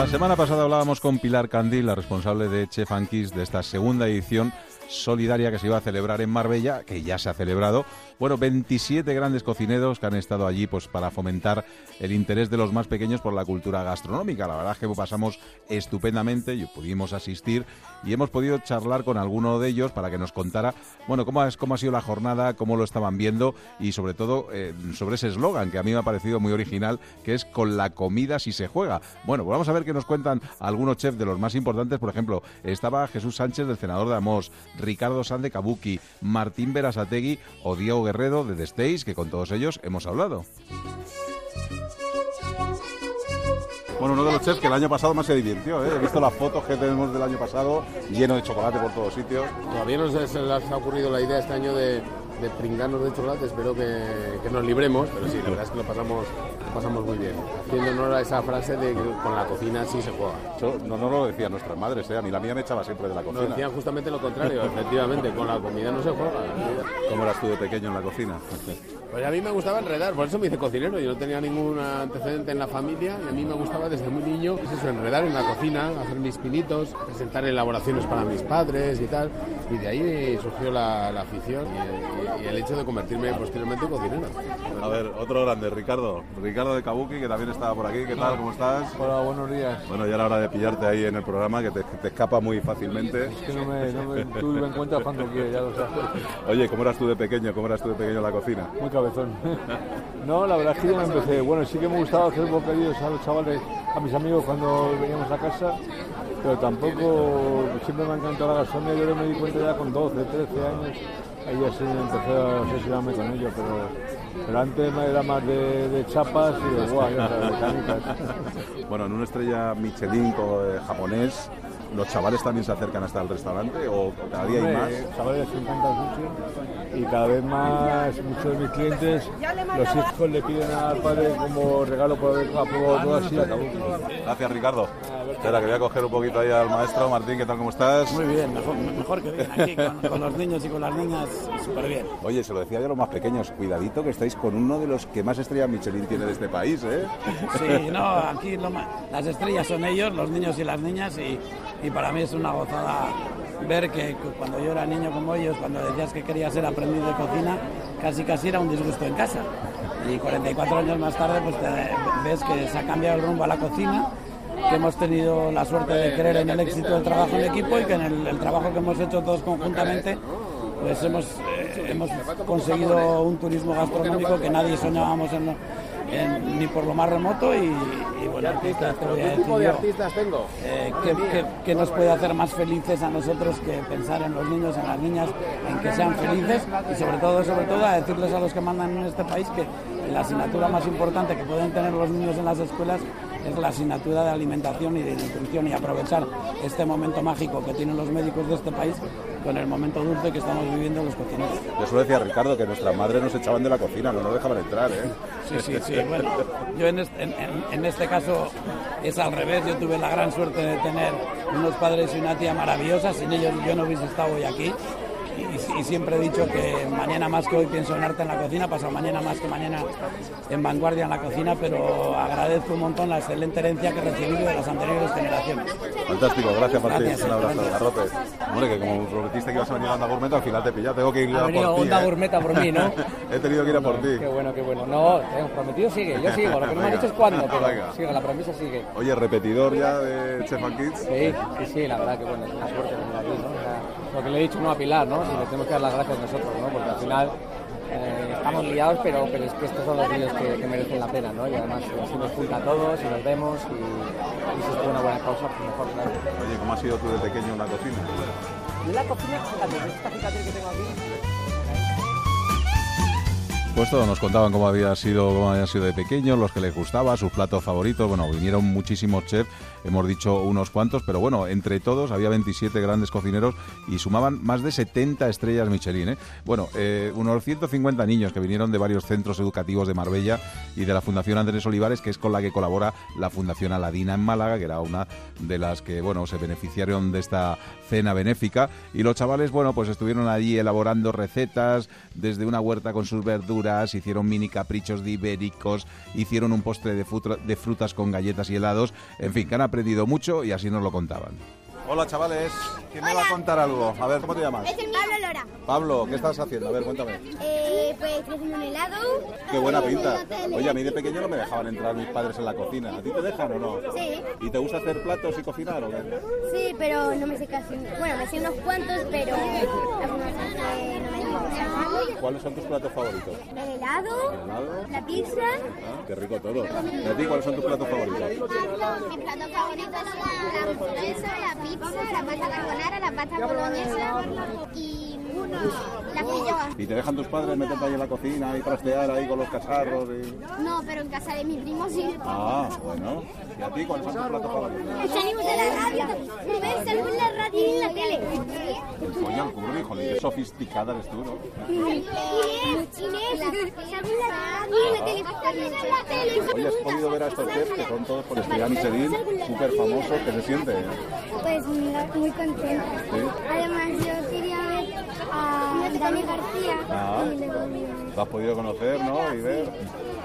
La semana pasada hablábamos con Pilar Candil, la responsable de Chef and de esta segunda edición solidaria que se iba a celebrar en Marbella, que ya se ha celebrado. Bueno, 27 grandes cocineros que han estado allí pues para fomentar el interés de los más pequeños por la cultura gastronómica. La verdad es que pasamos estupendamente, y pudimos asistir y hemos podido charlar con alguno de ellos para que nos contara, bueno, cómo, es, cómo ha sido la jornada, cómo lo estaban viendo y sobre todo eh, sobre ese eslogan que a mí me ha parecido muy original, que es con la comida si se juega. Bueno, pues vamos a ver qué nos cuentan algunos chefs de los más importantes. Por ejemplo, estaba Jesús Sánchez del Senador de Amos, Ricardo San de Kabuki, Martín Berasategui o Diego Guerrero de The que con todos ellos hemos hablado. Bueno, uno de los chefs que el año pasado más se divirtió, ¿eh? he visto las fotos que tenemos del año pasado, lleno de chocolate por todos sitios.
Todavía no se, les ha ocurrido la idea este año de, de pringarnos de chocolate, espero que, nos libremos, pero sí, la verdad es que lo pasamos, pasamos muy bien. Haciendo honor a esa frase de que con la cocina sí se juega.
Eso no, no lo decían nuestras madres, ¿eh? a mí la mía me echaba siempre de la
Nos
cocina.
decían justamente lo contrario, efectivamente, con la comida no se juega.
¿Cómo eras tú de pequeño en la cocina?
Pues a mí me gustaba enredar, por eso me hice cocinero, yo no tenía ningún antecedente en la familia y a mí me gustaba desde muy niño pues eso, enredar en la cocina, hacer mis pinitos, presentar elaboraciones para mis padres y tal, y de ahí surgió la, la afición y, y- y el hecho de convertirme posteriormente en cocinero.
A ver, otro grande, Ricardo. Ricardo de Kabuki, que también estaba por aquí. ¿Qué tal? ¿Cómo estás?
Hola, buenos días.
Bueno, ya era hora de pillarte ahí en el programa, que te, te escapa muy fácilmente.
Es que no me, no me, me encuentras cuando quieres, ya lo sabes.
Oye, ¿cómo eras tú de pequeño? ¿Cómo eras tú de pequeño en la cocina?
Muy cabezón. No, la verdad es que yo no empecé. Bueno, sí que me gustaba hacer bocadillos a los chavales, a mis amigos cuando veníamos a casa, pero tampoco, siempre me ha encantado la gastronomía. Yo me di cuenta ya con 12, 13 años, ahí ya sí empecé a obsesionarme con ello, pero, pero antes era más de, de chapas y de guay, de.
Bueno, en una estrella Michelin japonés, ¿los chavales también se acercan hasta el restaurante o cada día hay más?
Chavales les encanta sushi y cada vez más muchos de mis clientes, los hijos le piden al padre como regalo por haber aprobado todo así acabó.
Gracias, Ricardo. Espera, que voy a coger un poquito ahí al maestro. Martín, ¿qué tal? ¿Cómo estás?
Muy bien, mejor, mejor que bien. Aquí con, con los niños y con las niñas, súper bien.
Oye, se lo decía yo a los más pequeños, cuidadito que estáis con uno de los que más estrellas Michelin tiene de este país, ¿eh?
Sí, no, aquí lo ma- las estrellas son ellos, los niños y las niñas, y, y para mí es una gozada ver que cu- cuando yo era niño como ellos, cuando decías que querías ser aprendiz de cocina, casi casi era un disgusto en casa. Y 44 años más tarde, pues te- ves que se ha cambiado el rumbo a la cocina, que hemos tenido la suerte de creer en el éxito del trabajo en equipo y que en el, trabajo que hemos hecho todos conjuntamente, pues hemos, eh, hemos conseguido un turismo gastronómico que nadie soñábamos en- ni por lo más remoto y, y bueno,
artistas,
te voy a
¿qué
decir
tipo de
yo,
artistas tengo?
eh, ¿qué, qué- qué nos puede hacer más felices a nosotros que pensar en los niños, en las niñas, en que sean felices y sobre todo, sobre todo a decirles a los que mandan en este país que la asignatura más importante que pueden tener los niños en las escuelas es la asignatura de alimentación y de nutrición y aprovechar este momento mágico que tienen los médicos de este país con el momento dulce que estamos viviendo los cocineros.
Yo solo decía Ricardo que nuestras madres nos echaban de la cocina, no nos dejaban entrar, ¿eh?
Sí, sí, sí. Bueno, yo en este, en- en- este caso es al revés. Yo tuve la gran suerte de tener unos padres y una tía maravillosa. Sin ellos yo no hubiese estado hoy aquí. Y, y siempre he dicho que mañana más que hoy pienso en arte en la cocina, pasado mañana más que mañana en vanguardia en la cocina, pero agradezco un montón la excelente herencia que he recibido de las anteriores generaciones.
Fantástico, gracias Martín.
Gracias,
Un abrazo. Garrote. Hombre, que como prometiste que ibas a venir a Onda Gourmet, al final te pillado, tengo que ir a por ti.
Onda
¿eh?
Gourmet a por mí, ¿no?
He tenido que ir a por ti.
Qué bueno, qué bueno. No, prometido sigue, yo sigo. Lo que no me han dicho es cuándo, pero sigue, la premisa sigue.
Oye, repetidor ya de Chef and Kids.
Sí, sí, sí, la verdad que bueno, es una suerte ¿no? Lo que le he dicho no a Pilar, ¿no? Y le tenemos que dar las gracias nosotros, ¿no? Porque al final eh, estamos liados, pero, pero es que estos son los vídeos que, que merecen la pena, ¿no? Y además si nos junta a todos y nos vemos y, y si es una buena causa, pues mejor, claro.
Oye, ¿cómo has sido tú de pequeño en la cocina?
Y la cocina, fíjate, ¿ves esta cicatriz que tengo aquí?
Pues todos nos contaban cómo había sido, cómo habían sido de pequeños, los que les gustaba, sus platos favoritos. Bueno, vinieron muchísimos chefs, hemos dicho unos cuantos, pero bueno, entre todos había 27 grandes cocineros y sumaban más de 70 estrellas Michelin. ¿eh? Bueno, eh, unos 150 niños que vinieron de varios centros educativos de Marbella y de la Fundación Andrés Olivares, que es con la que colabora la Fundación Aladina en Málaga, que era una de las que, bueno, se beneficiaron de esta cena benéfica. Y los chavales, bueno, pues estuvieron allí elaborando recetas desde una huerta con sus verduras, hicieron mini caprichos de ibéricos, hicieron un postre de, fruta- de frutas con galletas y helados. En fin, que aprendido mucho y así nos lo contaban. Hola chavales, ¿quién me va a contar algo? A ver, ¿cómo te llamas?
Pablo Lora.
Pablo, ¿qué estás haciendo? A ver, cuéntame.
Eh, pues estoy haciendo un helado.
Qué buena pinta. Oye, a mí de pequeño no me dejaban entrar mis padres en la cocina. ¿A ti te dejan o no?
Sí.
¿Y te gusta hacer platos y cocinar o qué?
Sí, pero no me sé casi. Bueno, me sé unos cuantos, pero.
¿Cuáles son tus platos favoritos?
El helado,
¿El helado?
la pizza.
Ah, qué rico todo. ¿Y a ti cuáles son tus platos favoritos?
Mis platos favoritos son la hamburguesa, la pizza, la pasta carbonara, la pasta boloñesa. Y la.
¿Y te dejan tus padres meterte ahí en la cocina y trastear ahí con los cacharros? Y...
No, pero en casa de mi primo sí.
Ah, bueno. ¿Y a ti cuáles son tus platos favoritos?
Salimos de la radio. Primero salimos en la radio y en la tele.
Coño, el curry, joder, qué sofisticada eres tú, ¿no? Oye, ¿has podido ver a estos chefs que son todos por estrella Michelin, súper famosos? ¿Qué se siente?
Pues mira, muy contenta.
Sí.
Además, yo ver a Dani García.
Ah.
Luego vi-
Lo has podido conocer, ¿no? Y ver.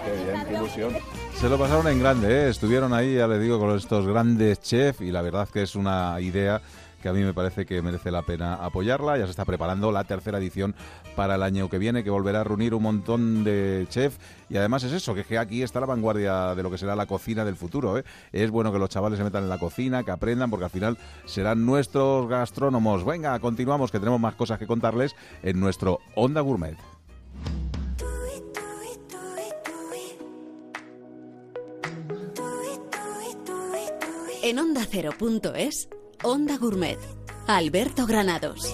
Qué bien, qué ilusión. Se lo pasaron en grande, ¿eh? Estuvieron ahí, ya les digo, con estos grandes chefs y la verdad que es una idea que a mí me parece que merece la pena apoyarla. Ya se está preparando la tercera edición para el año que viene, que volverá a reunir un montón de chefs. Y además es eso, que aquí está la vanguardia de lo que será la cocina del futuro. ¿eh? Es bueno que los chavales se metan en la cocina, que aprendan, porque al final serán nuestros gastrónomos. Venga, continuamos, que tenemos más cosas que contarles en nuestro Onda Gourmet.
En Onda Cero.es, Onda Gourmet. Alberto Granados.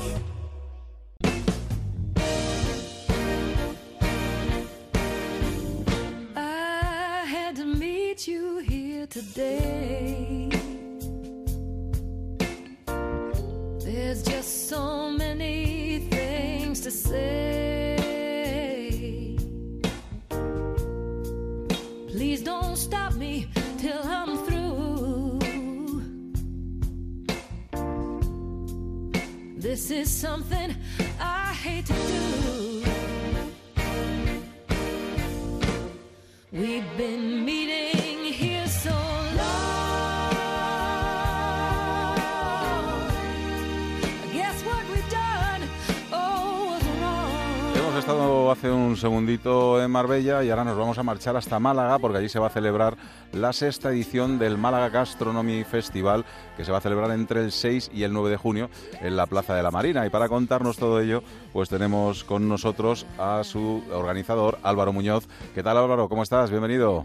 En Marbella y ahora nos vamos a marchar hasta Málaga porque allí se va a celebrar la sexta edición del Málaga Gastronomy Festival que se va a celebrar entre el 6 y el 9 de junio en la Plaza de la Marina. Y para contarnos todo ello, pues tenemos con nosotros a su organizador, Álvaro Muñoz. ¿Qué tal Álvaro? ¿Cómo estás? Bienvenido.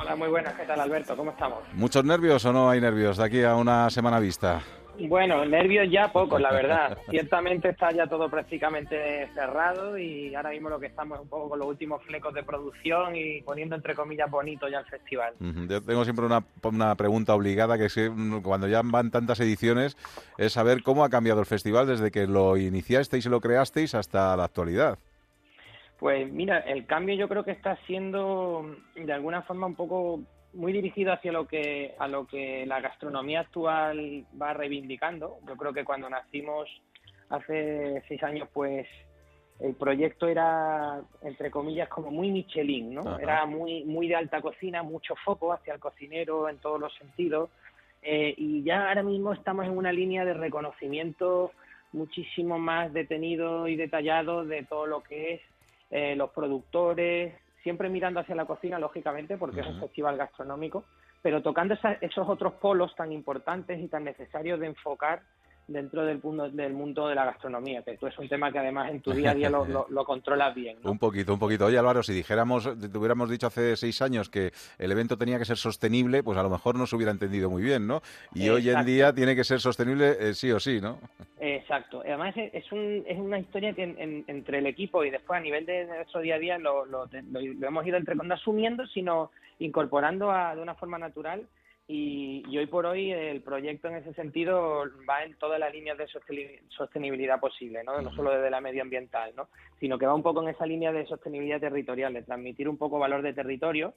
Hola, muy buenas. ¿Qué tal, Alberto? ¿Cómo estamos?
¿Muchos nervios o no hay nervios de aquí a una semana vista?
Bueno, nervios ya pocos, la verdad. Ciertamente está ya todo prácticamente cerrado y ahora mismo lo que estamos es un poco con los últimos flecos de producción y poniendo entre comillas bonito ya el festival.
Yo tengo siempre una, una pregunta obligada, que es que mm, cuando ya van tantas ediciones, es saber cómo ha cambiado el festival desde que lo iniciasteis y lo creasteis hasta la actualidad.
Pues mira, el cambio yo creo que está siendo de alguna forma un poco muy dirigido hacia lo que a lo que la gastronomía actual va reivindicando. Yo creo que cuando nacimos hace seis años, pues el proyecto era entre comillas como muy Michelin, ¿no?
Ajá.
Era muy muy de alta cocina, mucho foco hacia el cocinero en todos los sentidos. Eh, y ya ahora mismo estamos en una línea de reconocimiento muchísimo más detenido y detallado de todo lo que es eh, los productores, siempre mirando hacia la cocina, lógicamente, porque es un festival gastronómico, pero tocando esa- esos otros polos tan importantes y tan necesarios de enfocar dentro del mundo, del mundo de la gastronomía, que tú es un tema que además en tu día a día lo, lo- lo controlas bien. ¿no?
Un poquito, un poquito. Oye, Álvaro, si dijéramos, te hubiéramos dicho hace seis años que el evento tenía que ser sostenible, pues a lo mejor no se hubiera entendido muy bien, ¿no? Y hoy en día tiene que ser sostenible eh, sí o sí, ¿no?
Exacto. Además es, un, es una historia que en- en- entre el equipo y después a nivel de nuestro día a día lo, lo, lo- lo hemos ido entre no asumiendo, sino incorporando a- de una forma natural. Y, y hoy por hoy el proyecto en ese sentido va en todas las líneas de sosteni- sostenibilidad posible, ¿no? no solo desde la medioambiental, ¿no? sino que va un poco en esa línea de sostenibilidad territorial, de transmitir un poco valor de territorio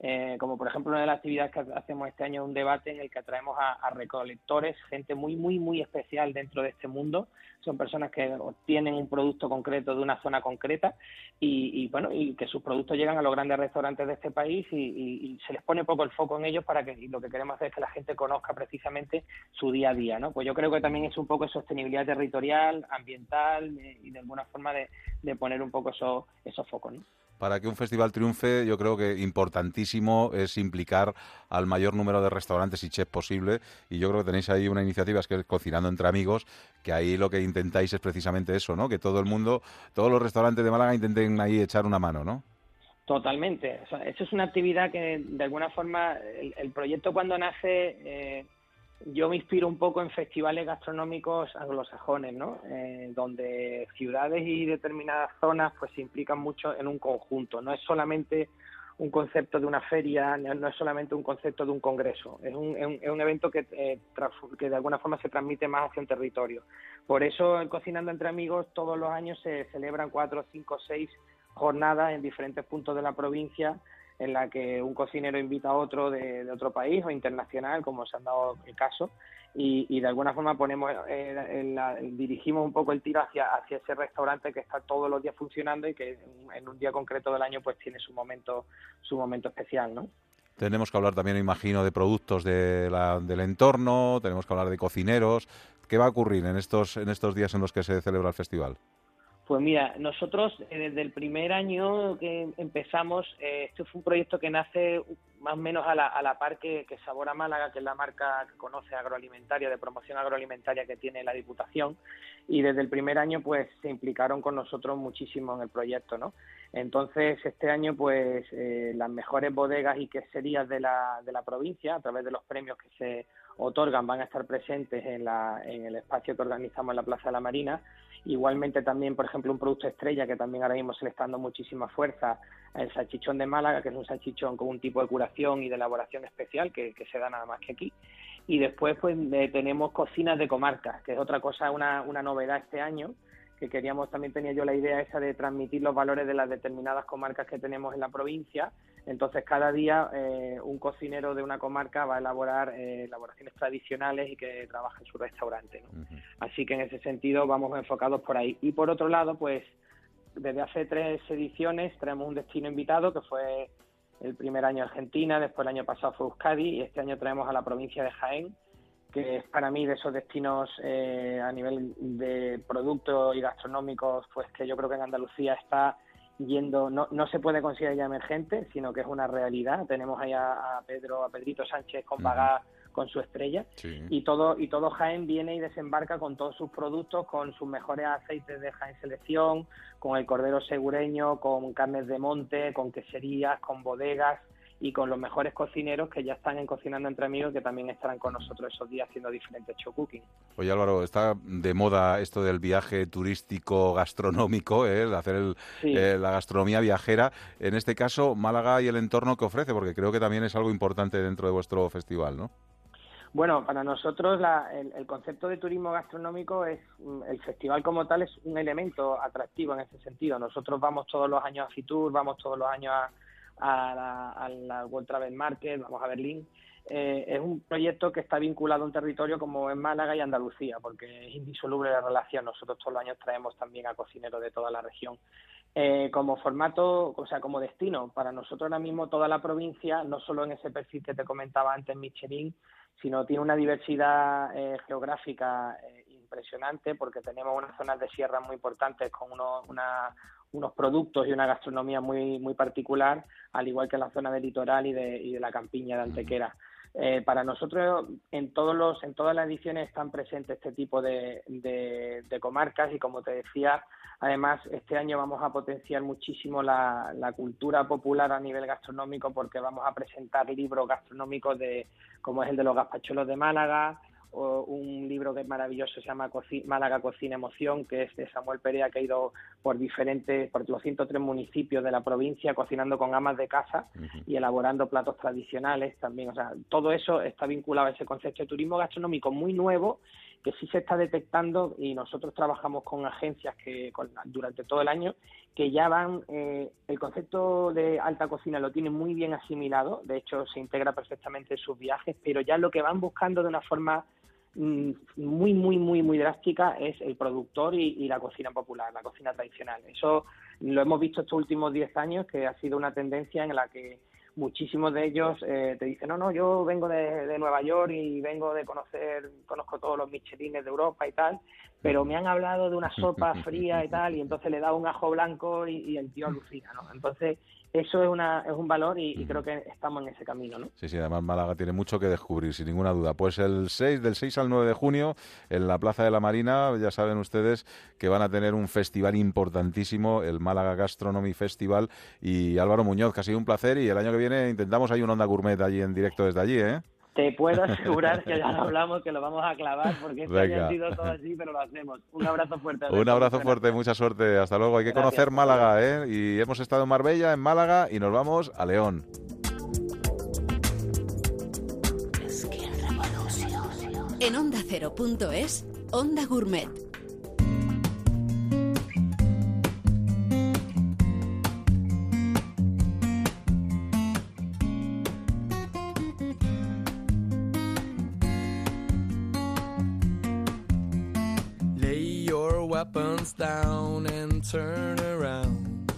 eh, como por ejemplo una de las actividades que hacemos este año es un debate en el que atraemos a, recolectores, gente muy, muy, muy especial dentro de este mundo. Son personas que obtienen un producto concreto de una zona concreta y, y, bueno, y que sus productos llegan a los grandes restaurantes de este país y, y- se les pone poco el foco en ellos para que lo que queremos hacer es que la gente conozca precisamente su día a día, ¿no? Pues yo creo que también es un poco de sostenibilidad territorial, ambiental eh, y de alguna forma de, de poner un poco esos, esos focos, ¿no?
Para que un festival triunfe, yo creo que importantísimo es implicar al mayor número de restaurantes y chefs posible. Y yo creo que tenéis ahí una iniciativa, es que es Cocinando entre Amigos, que ahí lo que intentáis es precisamente eso, ¿no? Que todo el mundo, todos los restaurantes de Málaga intenten ahí echar una mano, ¿no?
Totalmente. Eso es una actividad que, de alguna forma, el, el proyecto cuando nace, eh, yo me inspiro un poco en festivales gastronómicos anglosajones, ¿no? Eh, donde ciudades y determinadas zonas pues se implican mucho en un conjunto. No es solamente un concepto de una feria, no, es solamente un concepto de un congreso. Es un, es un, evento que, eh, que de alguna forma se transmite más hacia un territorio. Por eso, en Cocinando entre Amigos, todos los años se celebran cuatro, cinco, seis jornadas en diferentes puntos de la provincia en la que un cocinero invita a otro de, otro país o internacional, como se han dado el caso, y, de alguna forma ponemos eh, en la- dirigimos un poco el tiro hacia, ese restaurante que está todos los días funcionando y que en, un día concreto del año pues tiene su momento su momento especial, ¿no?
Tenemos que hablar también, imagino, de productos de la- del entorno, tenemos que hablar de cocineros. ¿Qué va a ocurrir en estos, en estos días en los que se celebra el festival?
Pues mira, nosotros eh, desde el primer año que empezamos, eh, este fue un proyecto que nace más o menos a la, a la par que, que Sabor a Málaga, que es la marca que conoce agroalimentaria, de promoción agroalimentaria que tiene la Diputación, y desde el primer año pues se implicaron con nosotros muchísimo en el proyecto, ¿no? Entonces este año pues eh, las mejores bodegas y queserías de la, de la provincia, a través de los premios que se otorgan, van a estar presentes en, la, en el espacio que organizamos en la Plaza de la Marina. Igualmente también, por ejemplo, un producto estrella que también ahora mismo se le está dando muchísima fuerza, el salchichón de Málaga, que es un salchichón con un tipo de curación y de elaboración especial que, que se da nada más que aquí. Y después pues eh, tenemos cocinas de comarcas, que es otra cosa, una, una novedad este año, que queríamos, también tenía yo la idea esa de transmitir los valores de las determinadas comarcas que tenemos en la provincia. Entonces, cada día eh, un cocinero de una comarca va a elaborar eh, elaboraciones tradicionales y que trabaja en su restaurante. ¿no? Así que en ese sentido vamos enfocados por ahí. Y por otro lado, pues desde hace tres ediciones traemos un destino invitado que fue el primer año Argentina, después el año pasado fue Euskadi y este año traemos a la provincia de Jaén que es para mí de esos destinos eh, a nivel de productos y gastronómicos, pues que yo creo que en Andalucía está yendo, no, no se puede considerar ya emergente, sino que es una realidad. Tenemos ahí a, a Pedro, a Pedrito Sánchez con Pagá con su estrella. Y todo y todo Jaén viene y desembarca con todos sus productos, con sus mejores aceites de Jaén Selección, con el cordero segureño, con carnes de monte, con queserías, con bodegas y con los mejores cocineros que ya están en Cocinando Entre Amigos que también estarán con nosotros esos días haciendo diferentes show cooking.
Oye Álvaro, está de moda esto del viaje turístico gastronómico, ¿eh? el hacer el-
Sí.
eh, la gastronomía viajera. En este caso, Málaga y el entorno que ofrece, porque creo que también es algo importante dentro de vuestro festival, ¿no?
Bueno, para nosotros la- el, el concepto de turismo gastronómico es mm, el festival como tal es un elemento atractivo en ese sentido. Nosotros vamos todos los años a Fitur, vamos todos los años a, a la, a la World Travel Market, vamos a Berlín. Eh, es un proyecto que está vinculado a un territorio como es Málaga y Andalucía, porque es indisoluble la relación. Nosotros todos los años traemos también a cocineros de toda la región. Eh, como formato, o sea, como destino, para nosotros ahora mismo toda la provincia, no solo en ese perfil que te comentaba antes, Michelin, sino tiene una diversidad eh, geográfica impresionante porque tenemos unas zonas de sierra muy importantes con unos, una- unos productos y una gastronomía muy, muy particular, al igual que la zona del litoral y de, y de la campiña de Antequera. Eh, para nosotros en todos los en todas las ediciones están presentes este tipo de, de- de comarcas y como te decía además este año vamos a potenciar muchísimo la, la cultura popular a nivel gastronómico porque vamos a presentar libros gastronómicos de como es el de los gazpachuelos de Málaga un libro que es maravilloso se llama Málaga Cocina Emoción que es de Samuel Perea que ha ido por diferentes por los 103 municipios de la provincia cocinando con amas de casa y elaborando platos tradicionales también. O sea, todo eso está vinculado a ese concepto de turismo gastronómico muy nuevo que sí se está detectando y nosotros trabajamos con agencias que con- durante todo el año que ya van, eh, el concepto de alta cocina lo tienen muy bien asimilado, de hecho se integra perfectamente en sus viajes, pero ya lo que van buscando de una forma muy, muy, muy, muy drástica es el productor y, y la cocina popular, la cocina tradicional. Eso lo hemos visto estos últimos 10 años, que ha sido una tendencia en la que muchísimos de ellos eh, te dicen, no, no, yo vengo de, de Nueva York y vengo de conocer, conozco todos los michelines de Europa y tal, pero me han hablado de una sopa fría y tal, y entonces le da un ajo blanco y, y el tío alucina, ¿no? Entonces, eso es, una, es un valor y, y creo que estamos en ese camino, ¿no?
Sí, sí, además Málaga tiene mucho que descubrir, sin ninguna duda. Pues el 6, del 6 al 9 de junio, en la Plaza de la Marina, ya saben ustedes que van a tener un festival importantísimo, el Málaga Gastronomy Festival. Y Álvaro Muñoz, que ha sido un placer, y el año que viene intentamos hay un Onda Gourmet allí en directo desde allí, ¿eh?
Te puedo asegurar que ya lo hablamos, que lo vamos a clavar, porque
Venga.
ha sido todo así, pero lo hacemos. Un abrazo fuerte.
Un abrazo fuerte, mucha suerte, hasta luego. Hay que
Gracias.
conocer Málaga, ¿eh? Y hemos estado en Marbella, en Málaga, y nos vamos a León.
En onda ondacero.es, Onda Gourmet.
Down and turn around.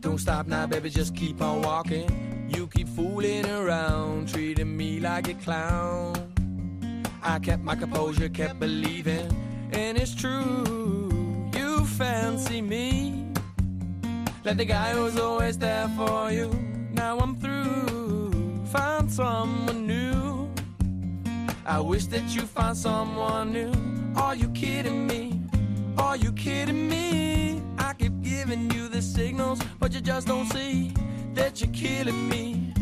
Don't stop now, baby, just keep on walking. You keep fooling around, treating me like a clown. I kept my composure, kept believing, and it's true. You fancy me, like the guy who's always there for you. Now I'm through, find someone new. I wish that you find someone new. Are you kidding me? Are you kidding me? I keep giving you the signals, but you just don't see that you're killing me.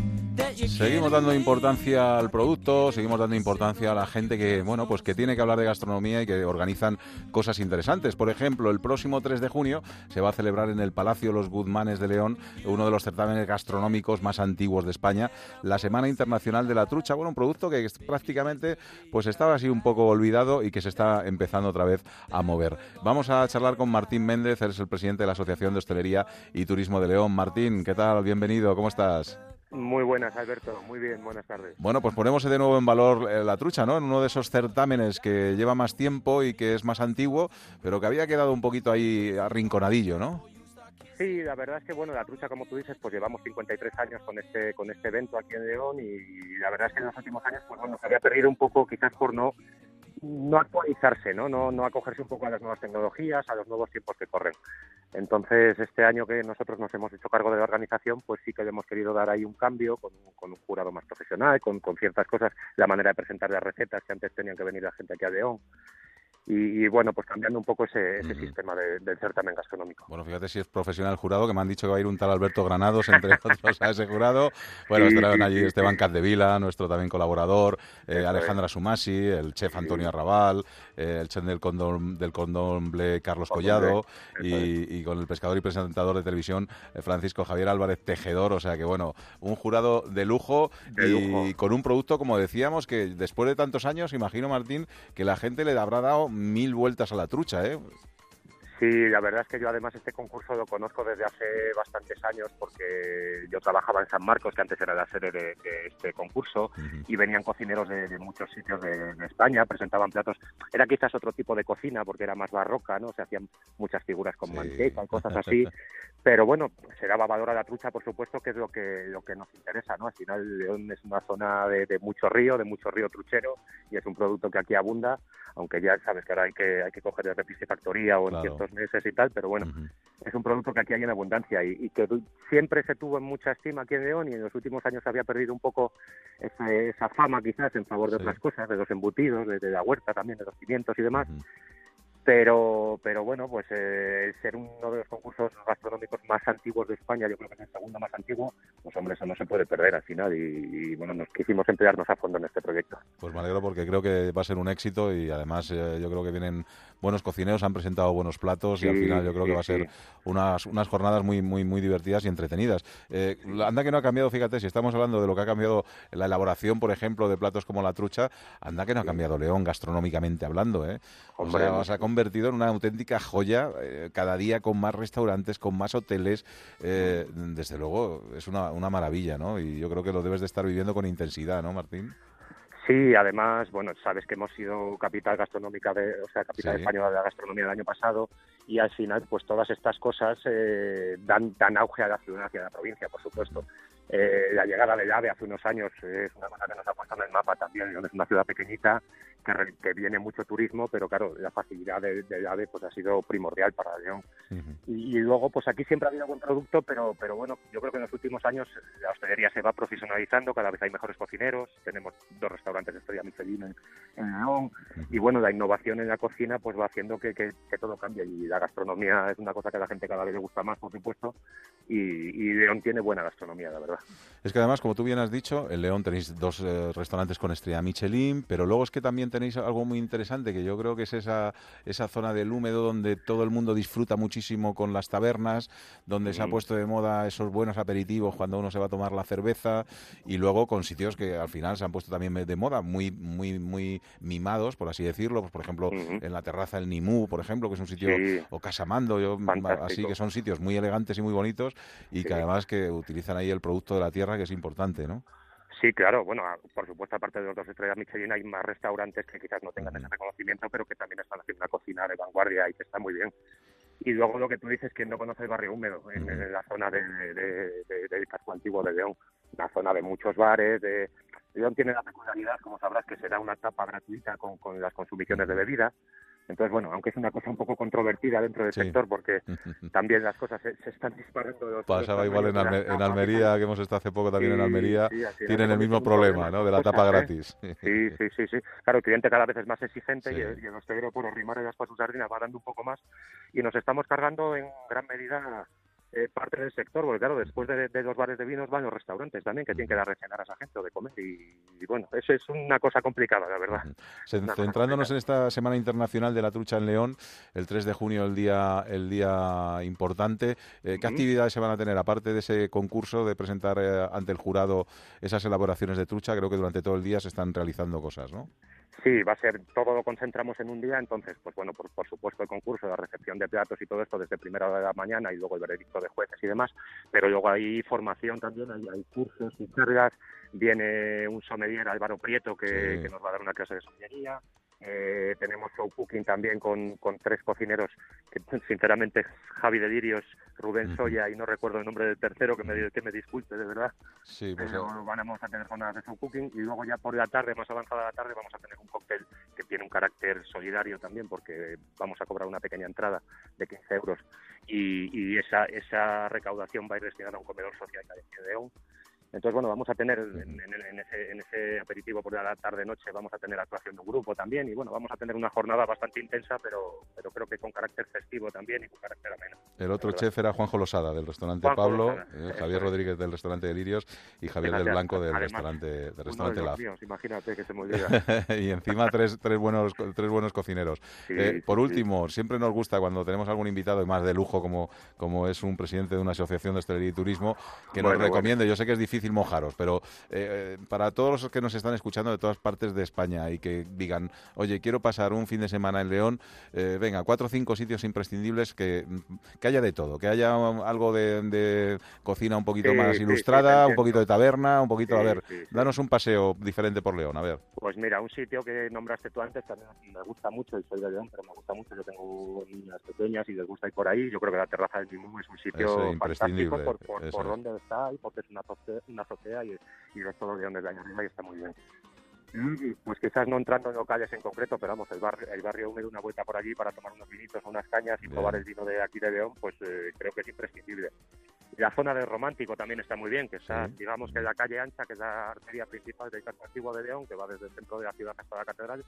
Seguimos dando importancia al producto, seguimos dando importancia a la gente que, bueno, pues que tiene que hablar de gastronomía y que organizan cosas interesantes. Por ejemplo, el próximo 3 de junio se va a celebrar en el Palacio Los Guzmanes de León, uno de los certámenes gastronómicos más antiguos de España, la Semana Internacional de la Trucha. Bueno, un producto que prácticamente pues estaba así un poco olvidado y que se está empezando otra vez a mover. Vamos a charlar con Martín Méndez, él es el presidente de la Asociación de Hostelería y Turismo de León. Martín, ¿qué tal? Bienvenido, ¿cómo estás?
Muy buenas, Alberto. Muy bien, buenas tardes.
Bueno, pues ponemos de nuevo en valor eh, la trucha, ¿no? En uno de esos certámenes que lleva más tiempo y que es más antiguo, pero que había quedado un poquito ahí arrinconadillo, ¿no?
Sí, la verdad es que bueno, la trucha, como tú dices, pues llevamos 53 años con este con este evento aquí en León y, la verdad es que en los últimos años, pues bueno, se había perdido un poco, quizás por no no actualizarse, ¿no? No, no acogerse un poco a las nuevas tecnologías, a los nuevos tiempos que corren. Entonces, este año que nosotros nos hemos hecho cargo de la organización, pues sí que le hemos querido dar ahí un cambio con, con un jurado más profesional, con, con ciertas cosas, la manera de presentar las recetas, que antes tenían que venir la gente aquí a León. Y, y, bueno, pues cambiando un poco ese, ese sistema de- del certamen gastronómico.
Bueno, fíjate si es profesional el jurado, que me han dicho que va a ir un tal Alberto Granados, entre otros, a ese jurado. Bueno,
Sí,
estarán
sí,
allí
sí,
Esteban. Capdevila, nuestro también colaborador, eh, Alejandra Sumasi, el chef Antonio Arrabal, eh, el chef del condón, del condomble Carlos Collado y, y con el pescador y presentador de televisión eh, Francisco Javier Álvarez Tejedor. O sea que, bueno, un jurado de lujo
De
y con un producto, como decíamos, que después de tantos años, imagino, Martín, que la gente le habrá dado mil vueltas a la trucha, ¿eh?
Sí, la verdad es que yo además este concurso lo conozco desde hace bastantes años porque yo trabajaba en San Marcos, que antes era la sede de, de este concurso, y venían cocineros de, de muchos sitios de, de España, presentaban platos. Era quizás otro tipo de cocina porque era más barroca, ¿no? Se hacían muchas figuras con manteca y cosas así. Pero bueno, se daba valor a la trucha, por supuesto, que es lo que lo que nos interesa, ¿no? Al final León es una zona de, de mucho río, de mucho río truchero y es un producto que aquí abunda, aunque ya sabes que ahora hay que hay que coger de repiscifactoría o en
Claro.
ciertos meses y tal, pero bueno, es un producto que aquí hay en abundancia y, y que siempre se tuvo en mucha estima aquí en León y en los últimos años había perdido un poco esa, esa fama quizás en favor de
Sí.
otras cosas, de los embutidos, de, de la huerta también, de los pimientos y demás. Pero, pero bueno, pues eh, ser uno de los concursos gastronómicos más antiguos de España, yo creo que es el segundo más antiguo, pues hombre, eso no se puede perder al final y, y, bueno, nos quisimos emplearnos a fondo en este proyecto.
Pues me alegro porque creo que va a ser un éxito y además eh, yo creo que vienen buenos cocineros, han presentado buenos platos y al final yo creo que va a ser unas, unas jornadas muy, muy, muy divertidas y entretenidas. Eh, anda que no ha cambiado, fíjate, si estamos hablando de lo que ha cambiado la elaboración, por ejemplo, de platos como la trucha, anda que no ha cambiado León gastronómicamente hablando, ¿eh? O
Hombre,
sea,
no.
se ha convertido en una auténtica joya, eh, cada día con más restaurantes, con más hoteles, eh, desde luego es una, una maravilla, ¿no? Y yo creo que lo debes de estar viviendo con intensidad, ¿no, Martín?
Sí, además, bueno, sabes que hemos sido capital gastronómica, de, o sea, capital
Sí.
española de la gastronomía del año pasado y al final, pues todas estas cosas eh, dan, dan auge a la ciudad y a la provincia, por supuesto. Eh, la llegada del AVE hace unos años es una cosa que nos ha puesto en el mapa también. Es una ciudad pequeñita que, que viene mucho turismo, pero claro, la facilidad de- del AVE pues ha sido primordial para León. Y, y luego, pues aquí siempre ha habido buen producto, pero, pero bueno, yo creo que en los últimos años la hostelería se va profesionalizando, cada vez hay mejores cocineros, tenemos dos restaurantes de estrella Michelin en, en León, y bueno, la innovación en la cocina pues va haciendo que, que- que todo cambie, y la gastronomía es una cosa que a la gente cada vez le gusta más, por supuesto, y, y León tiene buena gastronomía, la verdad.
Es que además, como tú bien has dicho, en León tenéis dos eh, restaurantes con estrella Michelin, pero luego es que también tenéis algo muy interesante, que yo creo que es esa, esa zona del húmedo donde todo el mundo disfruta muchísimo con las tabernas, donde se ha
Mm.
puesto de moda esos buenos aperitivos cuando uno se va a tomar la cerveza, y luego con sitios que al final se han puesto también de moda, muy, muy, muy mimados, por así decirlo, pues por ejemplo, en la terraza del Nimú, por ejemplo, que es un sitio,
Sí.
O Casamando, yo, así
Fantástico.
que son sitios muy elegantes y muy bonitos, y que además que utilizan ahí el producto de la tierra, que es importante, ¿no?
Sí, claro, bueno, a- por supuesto, aparte de los dos estrellas Michelin, hay más restaurantes que quizás no tengan ese reconocimiento, pero que también están haciendo una cocina de vanguardia y que está muy bien. Y luego lo que tú dices, ¿quién no conoce el barrio húmedo? En, en la zona de, de- de- del casco antiguo de León, una zona de muchos bares. De... León tiene la peculiaridad, como sabrás, que se da una tapa gratuita con, con las consumiciones de bebida. Entonces, bueno, aunque es una cosa un poco controvertida dentro del sector, porque también las cosas se, se están disparando. de
Pasaba igual en, Alme- en Almería, que hemos estado hace poco también en Almería,
sí,
tienen el mismo problema, ¿no? De la tapa
¿eh?
gratis.
Sí, sí, sí, sí. Claro, el cliente cada vez es más exigente y, el, y el hostelero por arrimarle las para sus sardinas va dando un poco más y nos estamos cargando en gran medida eh, parte del sector, porque claro, después de, de los bares de vinos van los restaurantes también, que tienen que dar de cenar a esa gente o de comer y, y bueno, eso es una cosa complicada, la verdad.
Centrándonos en esta Semana Internacional de la Trucha en León, el 3 de junio, el día, el día importante, eh, ¿qué actividades se van a tener? Aparte de ese concurso de presentar eh, ante el jurado esas elaboraciones de trucha, creo que durante todo el día se están realizando cosas, ¿no?
Sí, va a ser, todo lo concentramos en un día, entonces, pues bueno, por, por supuesto el concurso, la recepción de platos y todo esto desde primera hora de la mañana y luego el veredicto de jueces y demás, pero luego hay formación también, hay, hay cursos y charlas, viene un sommelier, Álvaro Prieto, que,
Sí.
que nos va a dar una clase de sommeliería, Eh, tenemos show cooking también con, con tres cocineros que sinceramente Javi de Lirios, Rubén. Soya y no recuerdo el nombre del tercero que me, que me disculpe de verdad.
Sí, pues
Pero vamos a tener jornadas de show cooking y luego ya por la tarde, más avanzada la tarde, vamos a tener un cóctel que tiene un carácter solidario también porque vamos a cobrar una pequeña entrada de 15 euros y, y esa, esa recaudación va a ir destinada a un comedor social de León. Entonces, bueno, vamos a tener en, en- en ese, en ese aperitivo por la tarde-noche, vamos a tener actuación de un grupo también y, bueno, vamos a tener una jornada bastante intensa, pero, pero creo que con carácter festivo también y con carácter ameno.
El otro chef era Juanjo Losada, del restaurante
Juanjo
Pablo,
Losada,
eh, Javier. Rodríguez del restaurante Delirios y Javier del Blanco del
además,
restaurante, del
uno
restaurante
de los
Laf.
míos, imagínate que se me olvida.
y encima tres, tres, buenos, tres buenos cocineros.
Sí,
Eh,
sí,
por
sí.
último, siempre nos gusta cuando tenemos algún invitado y más de lujo como, como es un presidente de una asociación de hostelería y turismo que nos
Bueno,
recomiende. Yo sé que es difícil mojaros, pero eh, para todos los que nos están escuchando de todas partes de España y que digan, oye, quiero pasar un fin de semana en León, eh, venga, cuatro o cinco sitios imprescindibles que, que haya de todo, que haya um, algo de, de cocina un poquito
Sí,
más
sí,
ilustrada, un poquito de taberna, un poquito, a ver, danos un paseo diferente por León, a ver.
Pues mira, un sitio que nombraste tú antes también me gusta mucho, y soy de León, pero me gusta mucho. Yo tengo niñas pequeñas y les gusta ir por ahí. Yo creo que la terraza del Mimú es un sitio fantástico
imprescindible,
por, por, por
es.
dónde está y porque es una una azotea y, y ves todo León desde allá arriba y está muy bien. Y, pues quizás no entrando en locales en concreto, pero vamos, el barrio, el barrio húmedo, una vuelta por allí para tomar unos vinitos, unas cañas y
Bien.
probar el vino de aquí de León, pues eh, creo que es imprescindible. La zona de Romántico también está muy bien, que está,
Sí.
digamos que en la calle ancha, que es la arteria principal del casco antiguo de León, que va desde el centro de la ciudad hasta la catedral,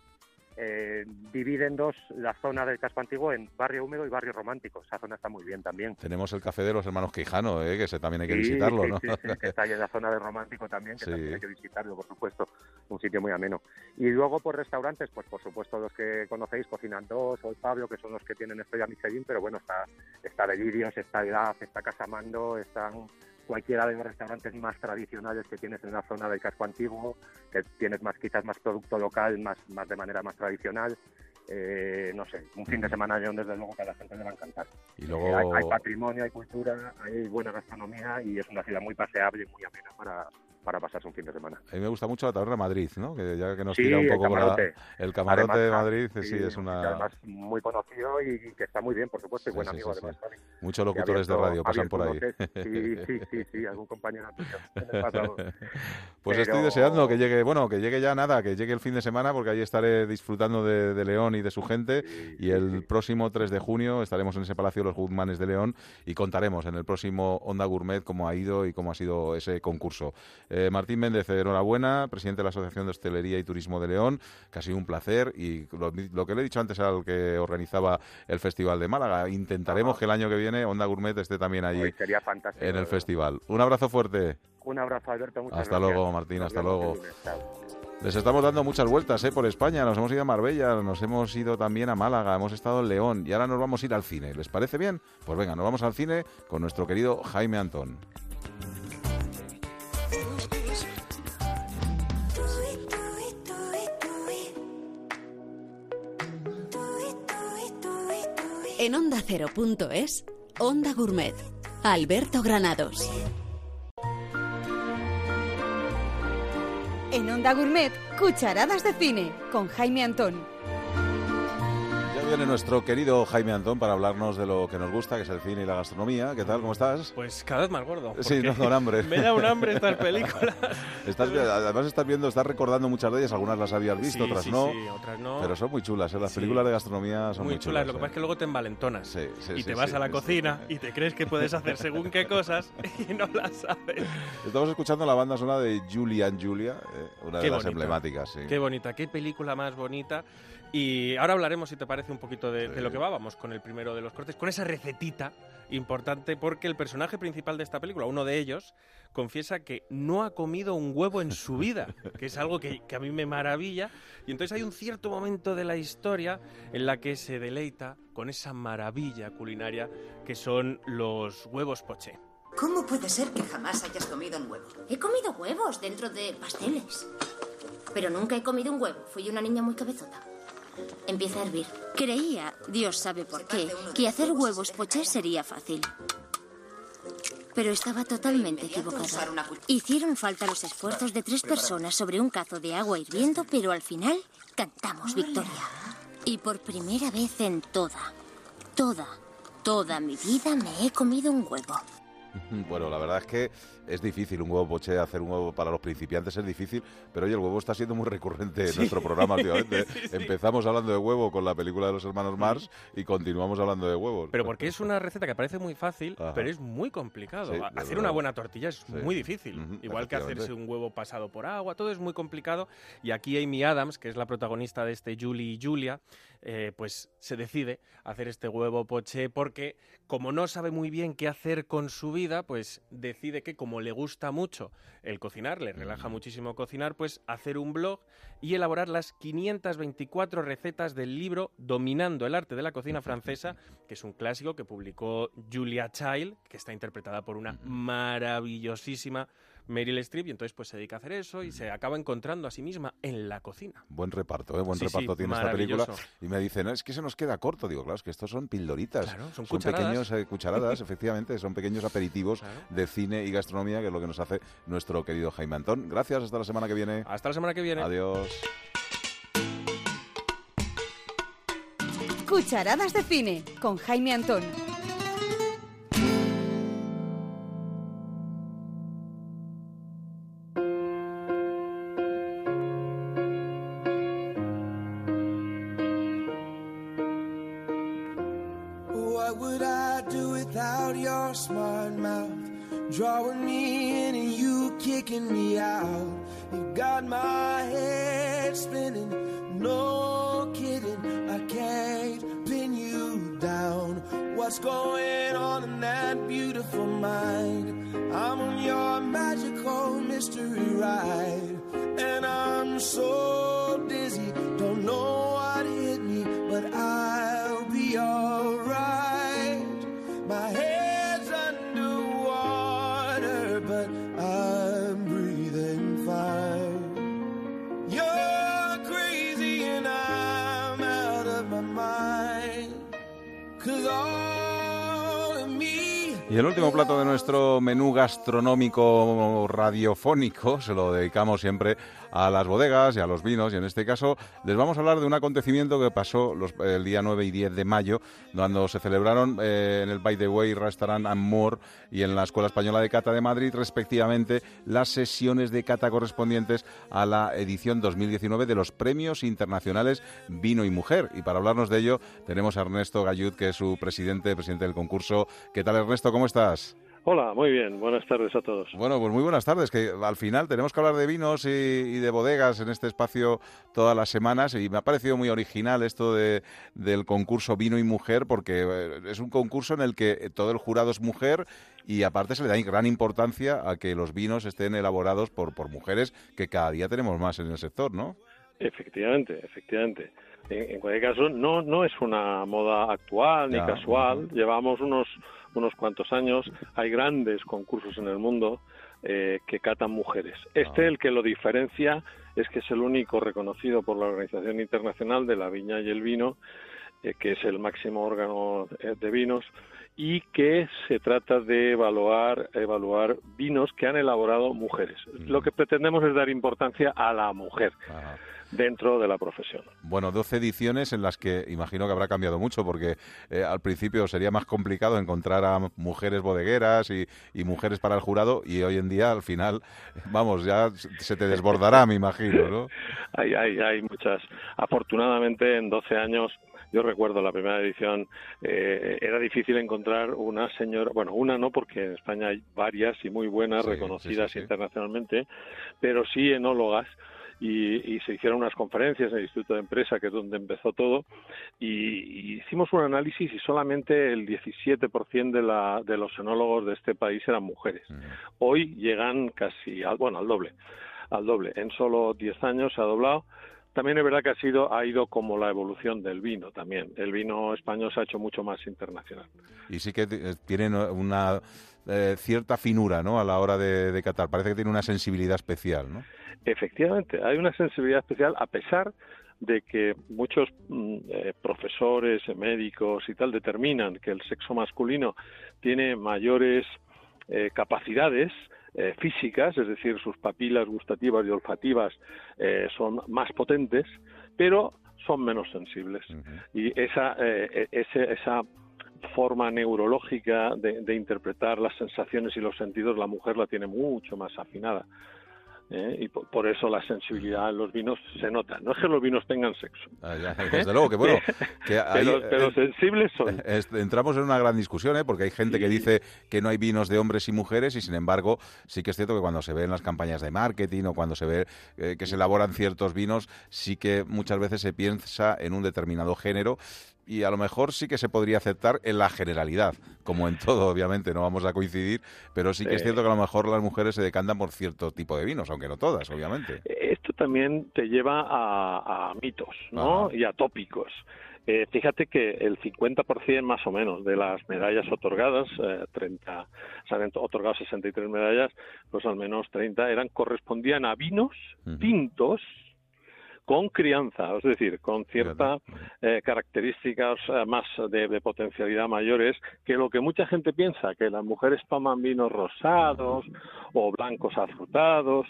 eh, divide en dos la zona del casco antiguo en barrio húmedo y barrio romántico. Esa zona está muy bien también.
Tenemos el café de los hermanos Quijano, eh, que también hay que
Sí,
visitarlo,
sí,
¿no?
sí, que está ahí en la zona de romántico también, que también hay que visitarlo, por supuesto. Un sitio muy ameno. Y luego por restaurantes, pues por supuesto los que conocéis, Cocinan Dos o el Pablo, que son los que tienen estrella Michelin, pero bueno, está, está Delirios, está Edad, está Casamando, están cualquiera de los restaurantes más tradicionales que tienes en la zona del casco antiguo, que tienes más quizás más producto local, más, más de manera más tradicional. Eh, no sé, un fin de semana León, desde luego que a la gente le va a encantar.
Y
Eh, hay, hay patrimonio, hay cultura, hay buena gastronomía y es una ciudad muy paseable y muy amena para, para pasarse un fin de semana.
A mí me gusta mucho la taberna Madrid, ¿no? Que ya que nos
Sí,
tira un
el
poco la-
camarote.
el camarote
Además,
de Madrid, sí,
sí,
es una...
Además, muy conocido y que está muy bien, por supuesto, y buen amigo además.
Muchos locutores de radio pasan por ahí.
Sí, sí, sí, sí, algún compañero tuyo el.
Pues
Pero-
estoy deseando que llegue, bueno, que llegue ya nada, que llegue el fin de semana, porque ahí estaré disfrutando de, de León y de su gente. y el próximo 3 de junio estaremos en ese Palacio de los Guzmanes de León y contaremos en el próximo Onda Gourmet cómo ha ido y cómo ha sido ese concurso. Eh, Martín Méndez, enhorabuena, presidente de la Asociación de Hostelería y Turismo de León, sido un placer. Y lo, lo que le he dicho antes al que organizaba el Festival de Málaga, intentaremos que el año que viene Onda Gourmet esté también allí
Hoy sería fantástico.
en el festival. Un abrazo fuerte.
Un abrazo, Alberto. Muchas
Hasta
gracias.
luego, Martín,
Nos
hasta luego. Les estamos dando muchas vueltas ¿eh? por España. Nos hemos ido a Marbella, nos hemos ido también a Málaga, hemos estado en León y ahora nos vamos a ir al cine. ¿Les parece bien? Pues venga, nos vamos al cine con nuestro querido Jaime Antón.
En Onda Cero.es, Onda Gourmet. Alberto Granados.
En Onda Gourmet, cucharadas de cine, con Jaime Antón.
Viene nuestro querido Jaime Antón para hablarnos de lo que nos gusta, que es el cine y la gastronomía. ¿Qué tal? ¿Cómo estás?
Pues cada vez más gordo.
Sí, no, con hambre.
Me da un hambre estas películas.
Estás, además estás viendo, estás recordando muchas de ellas, algunas las habías visto,
Sí,
otras
sí,
no.
sí, otras no.
Pero son muy chulas, ¿eh? las películas de gastronomía son muy,
muy chulas. Lo que
¿eh?
pasa es que luego te envalentonas. Y te vas a la cocina y te crees que puedes hacer según qué cosas y no las sabes.
Estamos escuchando la banda sonora de Julia and Julia, eh, una de
Qué
las
bonita.
emblemáticas.
Qué bonita, qué película más bonita. Y ahora hablaremos, si te parece, un poquito de, de lo que va. Vamos con el primero de los cortes, con esa recetita importante, porque el personaje principal de esta película, uno de ellos, confiesa que no ha comido un huevo en su vida, que es algo que, que a mí me maravilla. Y entonces hay un cierto momento de la historia en la que se deleita con esa maravilla culinaria que son los huevos poché.
¿Cómo puede ser que jamás hayas comido un huevo?
He comido huevos dentro de pasteles. Pero nunca he comido un huevo. Fui una niña muy cabezota. Empieza a hervir. Creía, Dios sabe por qué, que hacer huevos poché sería fácil. Pero estaba totalmente equivocada. Hicieron falta los esfuerzos de tres personas sobre un cazo de agua hirviendo, pero al final cantamos victoria. Y por primera vez en toda, toda, toda mi vida me he comido un huevo.
Bueno, la verdad es que es difícil un huevo poché, hacer un huevo para los principiantes es difícil, pero oye, el huevo está siendo muy recurrente en nuestro programa últimamente. Empezamos hablando de huevo con la película de los hermanos Mars y continuamos hablando de huevos.
Pero porque es una receta que parece muy fácil,
Ajá.
pero es muy complicado. Hacer una buena tortilla es muy difícil. Igual que hacerse un huevo pasado por agua, todo es muy complicado. Y aquí Amy Adams, que es la protagonista de este Julie y Julia, eh, pues se decide hacer este huevo poché porque como no sabe muy bien qué hacer con su vida, pues decide que como le gusta mucho el cocinar, le relaja muchísimo cocinar, pues hacer un blog y elaborar las 524 recetas del libro Dominando el arte de la cocina francesa, que es un clásico que publicó Julia Child, que está interpretada por una maravillosísima Meryl Streep, y entonces pues se dedica a hacer eso y se acaba encontrando a sí misma en la cocina.
Buen reparto, ¿eh? buen
Sí, sí,
reparto tiene esta película. Y me dicen, es que se nos queda corto. Digo, claro, es que estos son pildoritas.
Claro, son cucharadas.
pequeños eh, cucharadas, efectivamente, son pequeños aperitivos de cine y gastronomía, que es lo que nos hace nuestro querido Jaime Antón. Gracias, hasta la semana que viene.
Hasta la semana que viene.
Adiós.
Cucharadas de cine con Jaime Antón.
What would I do without your smart mouth? Drawing me in and you kicking me out. You got my head spinning, no kidding. I can't pin you down. What's going on in that beautiful mind? I'm on your magical mystery ride. And I'm so dizzy, don't know
Y el último plato de nuestro menú gastronómico radiofónico se lo dedicamos siempre a las bodegas y a los vinos y en este caso les vamos a hablar de un acontecimiento que pasó los- el día 9 y 10 de mayo cuando se celebraron eh, en el By the Way Restaurant and More y en la Escuela Española de Cata de Madrid respectivamente las sesiones de cata correspondientes a la edición 2019 de los Premios Internacionales Vino y Mujer y para hablarnos de ello tenemos a Ernesto Gallud que es su presidente, presidente del concurso. ¿Qué tal Ernesto? ¿Cómo estás?
Hola, muy bien. Buenas tardes a todos.
Bueno, pues muy buenas tardes, que al final tenemos que hablar de vinos y, y de bodegas en este espacio todas las semanas y me ha parecido muy original esto de, del concurso Vino y Mujer porque eh, es un concurso en el que todo el jurado es mujer y aparte se le da gran importancia a que los vinos estén elaborados por, por mujeres que cada día tenemos más en el sector, ¿no?
Efectivamente, efectivamente. En, en cualquier caso, no, no es una moda actual ni casual. Llevamos unos, unos cuantos años. Hay grandes concursos en el mundo eh, que catan mujeres. Este, el que lo diferencia, es que es el único reconocido por la Organización Internacional de la Viña y el Vino, que es el máximo órgano eh, de vinos, y que se trata de evaluar, evaluar vinos que han elaborado mujeres. Lo que pretendemos es dar importancia a la mujer dentro de la profesión.
Bueno, 12 ediciones en las que imagino que habrá cambiado mucho porque eh, al principio sería más complicado encontrar a mujeres bodegueras y, y mujeres para el jurado y hoy en día al final, vamos, ya se te desbordará, me imagino, ¿no?
Hay, hay, hay muchas. Afortunadamente, en 12 años, yo recuerdo la primera edición, eh, era difícil encontrar una señora, bueno, una no, porque en España hay varias y muy buenas,
Sí,
reconocidas
sí, sí, sí.
internacionalmente, pero sí enólogas. Y, y se hicieron unas conferencias en el Instituto de Empresa, que es donde empezó todo, y, y hicimos un análisis y solamente el 17% de, la, de los enólogos de este país eran mujeres. Hoy llegan casi al, bueno, al doble, al doble. En solo 10 años se ha doblado. También es verdad que ha sido ha ido como la evolución del vino también. El vino español se ha hecho mucho más internacional.
Y sí que eh, tienen una eh, cierta finura, ¿no? A la hora de, de catar. Parece que tiene una sensibilidad especial, ¿no?
Efectivamente, hay una sensibilidad especial a pesar de que muchos mm, eh, profesores, médicos y tal determinan que el sexo masculino tiene mayores eh, capacidades, eh, físicas, es decir, sus papilas gustativas y olfativas eh, son más potentes, pero son menos sensibles. Y esa, eh, ese- esa forma neurológica de, de interpretar las sensaciones y los sentidos, la mujer la tiene mucho más afinada. ¿Eh? Y por, por eso la sensibilidad en los vinos se nota. No es que los vinos tengan sexo.
Ah, ya, desde luego, que bueno. Que
pero, pero
eh,
sensibles son.
es- entramos en una gran discusión, ¿eh? porque hay gente que dice que no hay vinos de hombres y mujeres y sin embargo sí que es cierto que cuando se ven las campañas de marketing o cuando se ve eh, que se elaboran ciertos vinos, sí que muchas veces se piensa en un determinado género y a lo mejor sí que se podría aceptar en la generalidad, como en todo, obviamente, no vamos a coincidir, pero sí que es cierto que a lo mejor las mujeres se decantan por cierto tipo de vinos, aunque no todas, obviamente.
Esto también te lleva a, a mitos ¿no? y a tópicos. Eh, fíjate que el 50% más o menos de las medallas otorgadas, eh, 30, se han otorgado 63 medallas, pues al menos 30 eran correspondían a vinos tintos con crianza, es decir, con ciertas eh, características eh, más de, de potencialidad mayores que lo que mucha gente piensa, que las mujeres toman vinos rosados o blancos afrutados.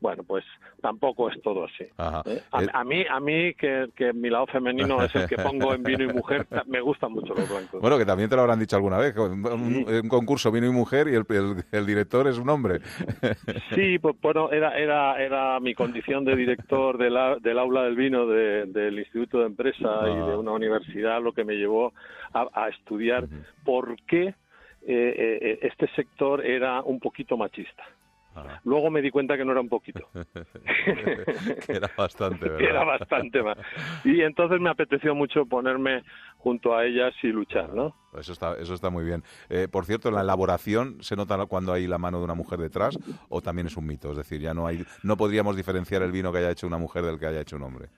Bueno, pues tampoco es todo así. ¿eh? A, a mí, a mí que, que mi lado femenino es el que pongo en vino y mujer, me gustan mucho los blancos.
Bueno, que también te lo habrán dicho alguna vez, un, un- un concurso vino y mujer y el, el- el director es un hombre.
Sí, pues bueno, era, era, era mi condición de director de la- del aula del vino de- del Instituto de Empresa y de una universidad lo que me llevó a, a estudiar por qué eh, eh, este sector era un poquito machista. Luego me di cuenta que no era un poquito,
que era bastante, ¿verdad?
que era bastante más. Y entonces me apeteció mucho ponerme junto a ellas y luchar, ¿no?
Eso está, eso está muy bien. Eh, por cierto, la elaboración se nota cuando hay la mano de una mujer detrás o también es un mito. Es decir, ya no hay, no podríamos diferenciar el vino que haya hecho una mujer del que haya hecho un hombre.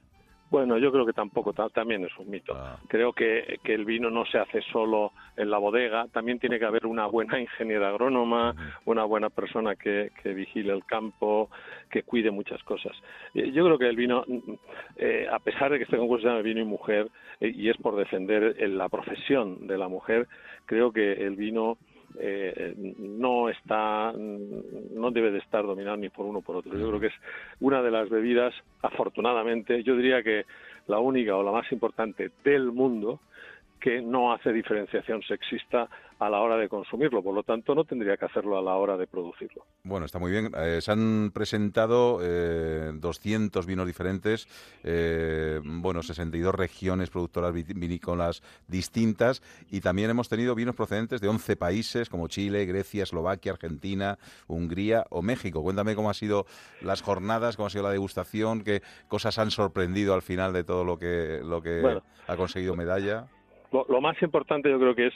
Bueno, yo creo que tampoco, ta- también es un mito.
Ah.
Creo que, que el vino no se hace solo en la bodega, también tiene que haber una buena ingeniera agrónoma, una buena persona que, que vigile el campo, que cuide muchas cosas. Eh, Yo creo que el vino, mm, eh, a pesar de que este concurso se llama Vino y Mujer, eh, y es por defender eh, la profesión de la mujer, creo que el vino eh, no está no debe de estar dominado ni por uno por otro. Yo creo que es una de las bebidas afortunadamente yo diría que la única o la más importante del mundo que no hace diferenciación sexista a la hora de consumirlo por lo tanto no tendría que hacerlo a la hora de producirlo
Bueno, está muy bien. Eh, se han presentado eh, 200 vinos diferentes, eh, bueno, 62 regiones productoras vinícolas distintas y también hemos tenido vinos procedentes de 11 países como Chile, Grecia, Eslovaquia, Argentina, Hungría o México. Cuéntame cómo han sido las jornadas, cómo ha sido la degustación, qué cosas han sorprendido al final de todo lo que, lo que
Bueno.
ha conseguido medalla.
Lo, lo más importante yo creo que es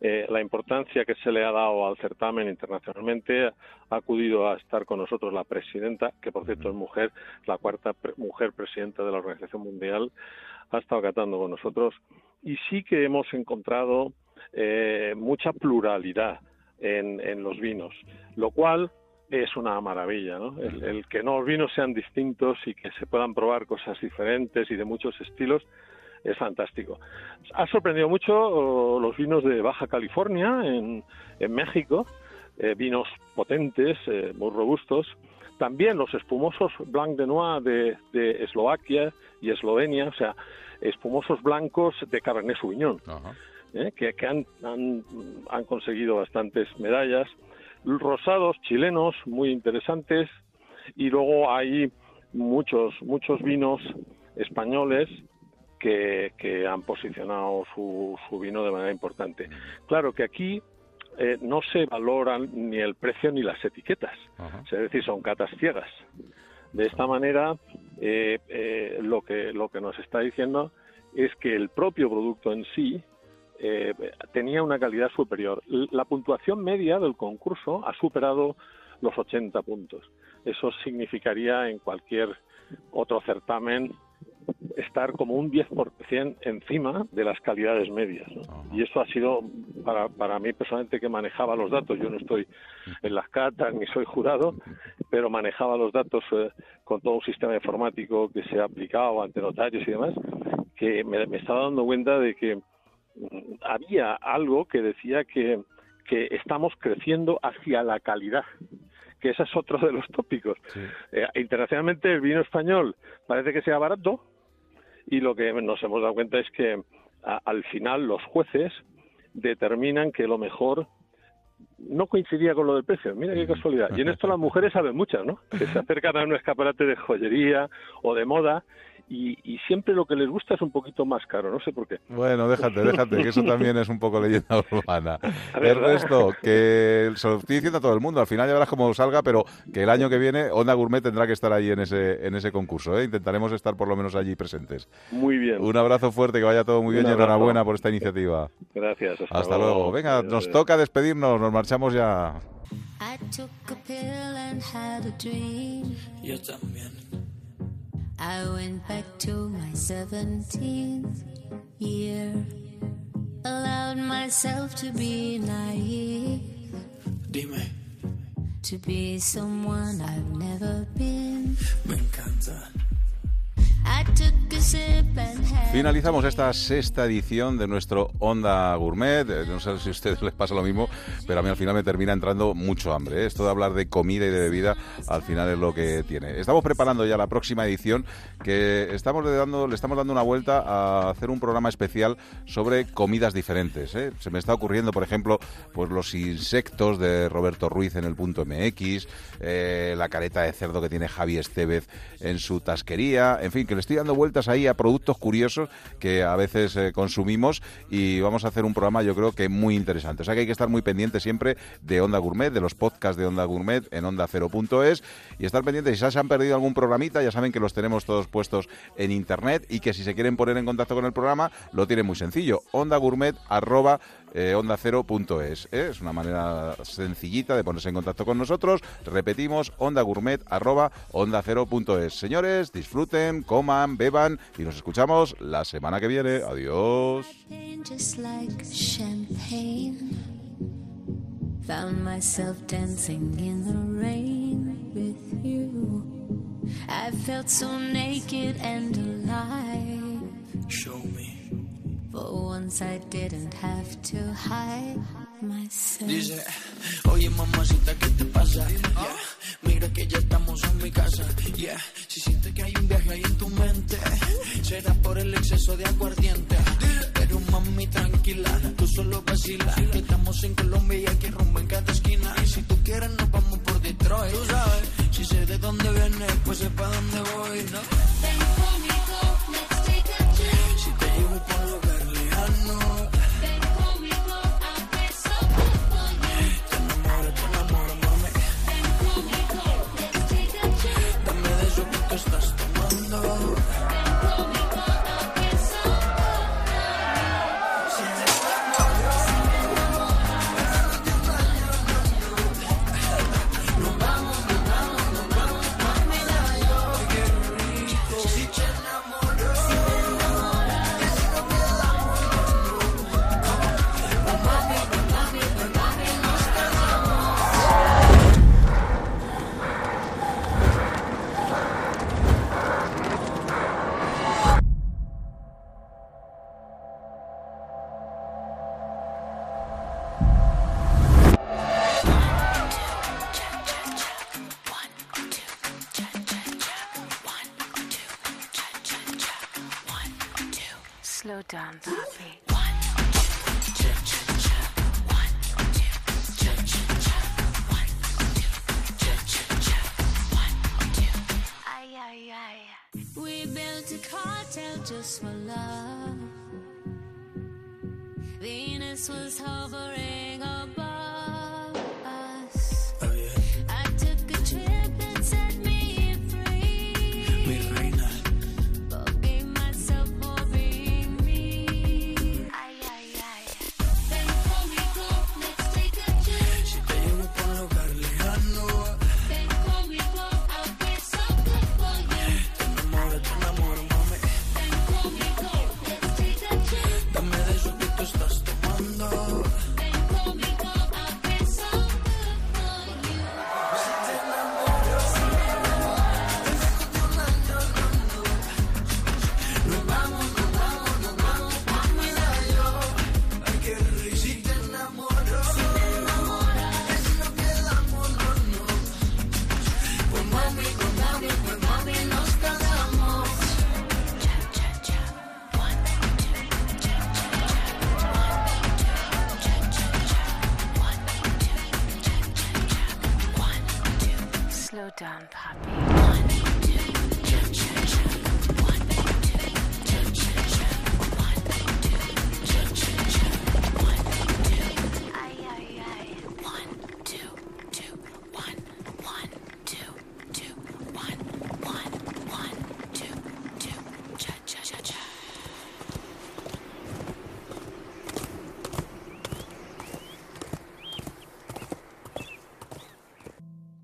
eh, la importancia que se le ha dado al certamen internacionalmente. Ha acudido a estar con nosotros la presidenta, que por cierto es mujer, la cuarta pre- mujer presidenta de la Organización Mundial, ha estado catando con nosotros. Y sí que hemos encontrado eh, mucha pluralidad en, en los vinos, lo cual es una maravilla, ¿no? El, el que no los vinos sean distintos y que se puedan probar cosas diferentes y de muchos estilos es fantástico. Ha sorprendido mucho oh, los vinos de Baja California en, en México, eh, vinos potentes, eh, muy robustos. También los espumosos Blanc de Noir de, de Eslovaquia y Eslovenia, o sea, espumosos blancos de Cabernet Sauvignon, ¿eh? que, que han, han, han conseguido bastantes medallas. Rosados chilenos muy interesantes y luego hay muchos muchos vinos españoles que, que han posicionado su, su vino de manera importante. Claro que aquí eh, no se valoran ni el precio ni las etiquetas, es decir, son catas ciegas. De esta manera, eh, eh, lo, que, lo que nos está diciendo es que el propio producto en sí eh, tenía una calidad superior. La puntuación media del concurso ha superado los 80 puntos. Eso significaría en cualquier otro certamen estar como un 10% encima de las calidades medias. ¿no? Y eso ha sido, para, para mí personalmente que manejaba los datos, yo no estoy en las catas ni soy jurado, pero manejaba los datos eh, con todo un sistema informático que se ha aplicado ante notarios y demás, que me, me estaba dando cuenta de que mm, había algo que decía que, que estamos creciendo hacia la calidad que ese es otro de los tópicos. Eh, internacionalmente el vino español parece que sea barato y lo que nos hemos dado cuenta es que a- al final los jueces determinan que lo mejor no coincidía con lo del precio. Mira qué casualidad. Y en esto las mujeres saben muchas, ¿no? Que se acercan a un escaparate de joyería o de moda y, y siempre lo que les gusta es un poquito más caro, no sé por qué.
Bueno, déjate, déjate, que eso también es un poco leyenda urbana.
ver,
Ernesto, que se lo estoy diciendo a todo el mundo, al final ya verás cómo salga, pero que el año que viene Onda Gourmet tendrá que estar ahí en ese, en ese concurso, ¿eh? Intentaremos estar por lo menos allí presentes.
Muy bien.
Un abrazo fuerte, que vaya todo muy bien y enhorabuena por esta iniciativa.
Gracias. Hasta,
Hasta luego. Venga, nos toca despedirnos, nos marchamos ya.
I took a pill and had a dream.
Yo también.
I went back to my 17th year. Allowed myself to be naive.
Dime,
To be someone I've never been.
me encanta.
Finalizamos esta sexta edición de nuestro Onda Gourmet. Eh, No sé si a ustedes les pasa lo mismo, pero a mí al final me termina entrando mucho hambre. ¿eh? Esto de hablar de comida y de bebida al final es lo que tiene. Estamos preparando ya la próxima edición que estamos le dando, le estamos dando una vuelta a hacer un programa especial sobre comidas diferentes. ¿eh? Se me está ocurriendo, por ejemplo, pues los insectos de Roberto Ruiz en el punto MX, la careta de cerdo que tiene Javi Estevez en su tasquería, en fin, que le estoy dando vueltas ahí a productos curiosos que a veces eh, consumimos y vamos a hacer un programa yo creo que muy interesante. O sea que hay que estar muy pendiente siempre de Onda Gourmet, de los podcasts de Onda Gourmet en onda0.es y estar pendientes si se han perdido algún programita, ya saben que los tenemos todos puestos en internet y que si se quieren poner en contacto con el programa lo tienen muy sencillo, ondagourmet arroba eh, onda0.es. ¿eh? Es una manera sencillita de ponerse en contacto con nosotros. Repetimos, ondagourmet arroba onda0.es. Señores, disfruten, coman, beban y nos escuchamos la semana que viene. Adiós.
just like champagne. Found myself dancing in the rain with you. I felt so naked and alive.
Show me.
For once I didn't have to hide myself.
Dice, oye mamacita, ¿qué te pasa? Yeah, Mira que ya estamos en mi casa. Yeah, si sientes que hay un viaje ahí en tu mente, será por el exceso de aguardiente. Pero mami, tranquila, tú solo vacila. Que estamos en Colombia y aquí rumbo en cada esquina. Y si tú quieres, nos vamos por Detroit. Tú sabes, si sé de dónde vienes, pues sé para dónde voy, ¿no? Si te llevo por lo
slow down, Poppy.
One, two, three,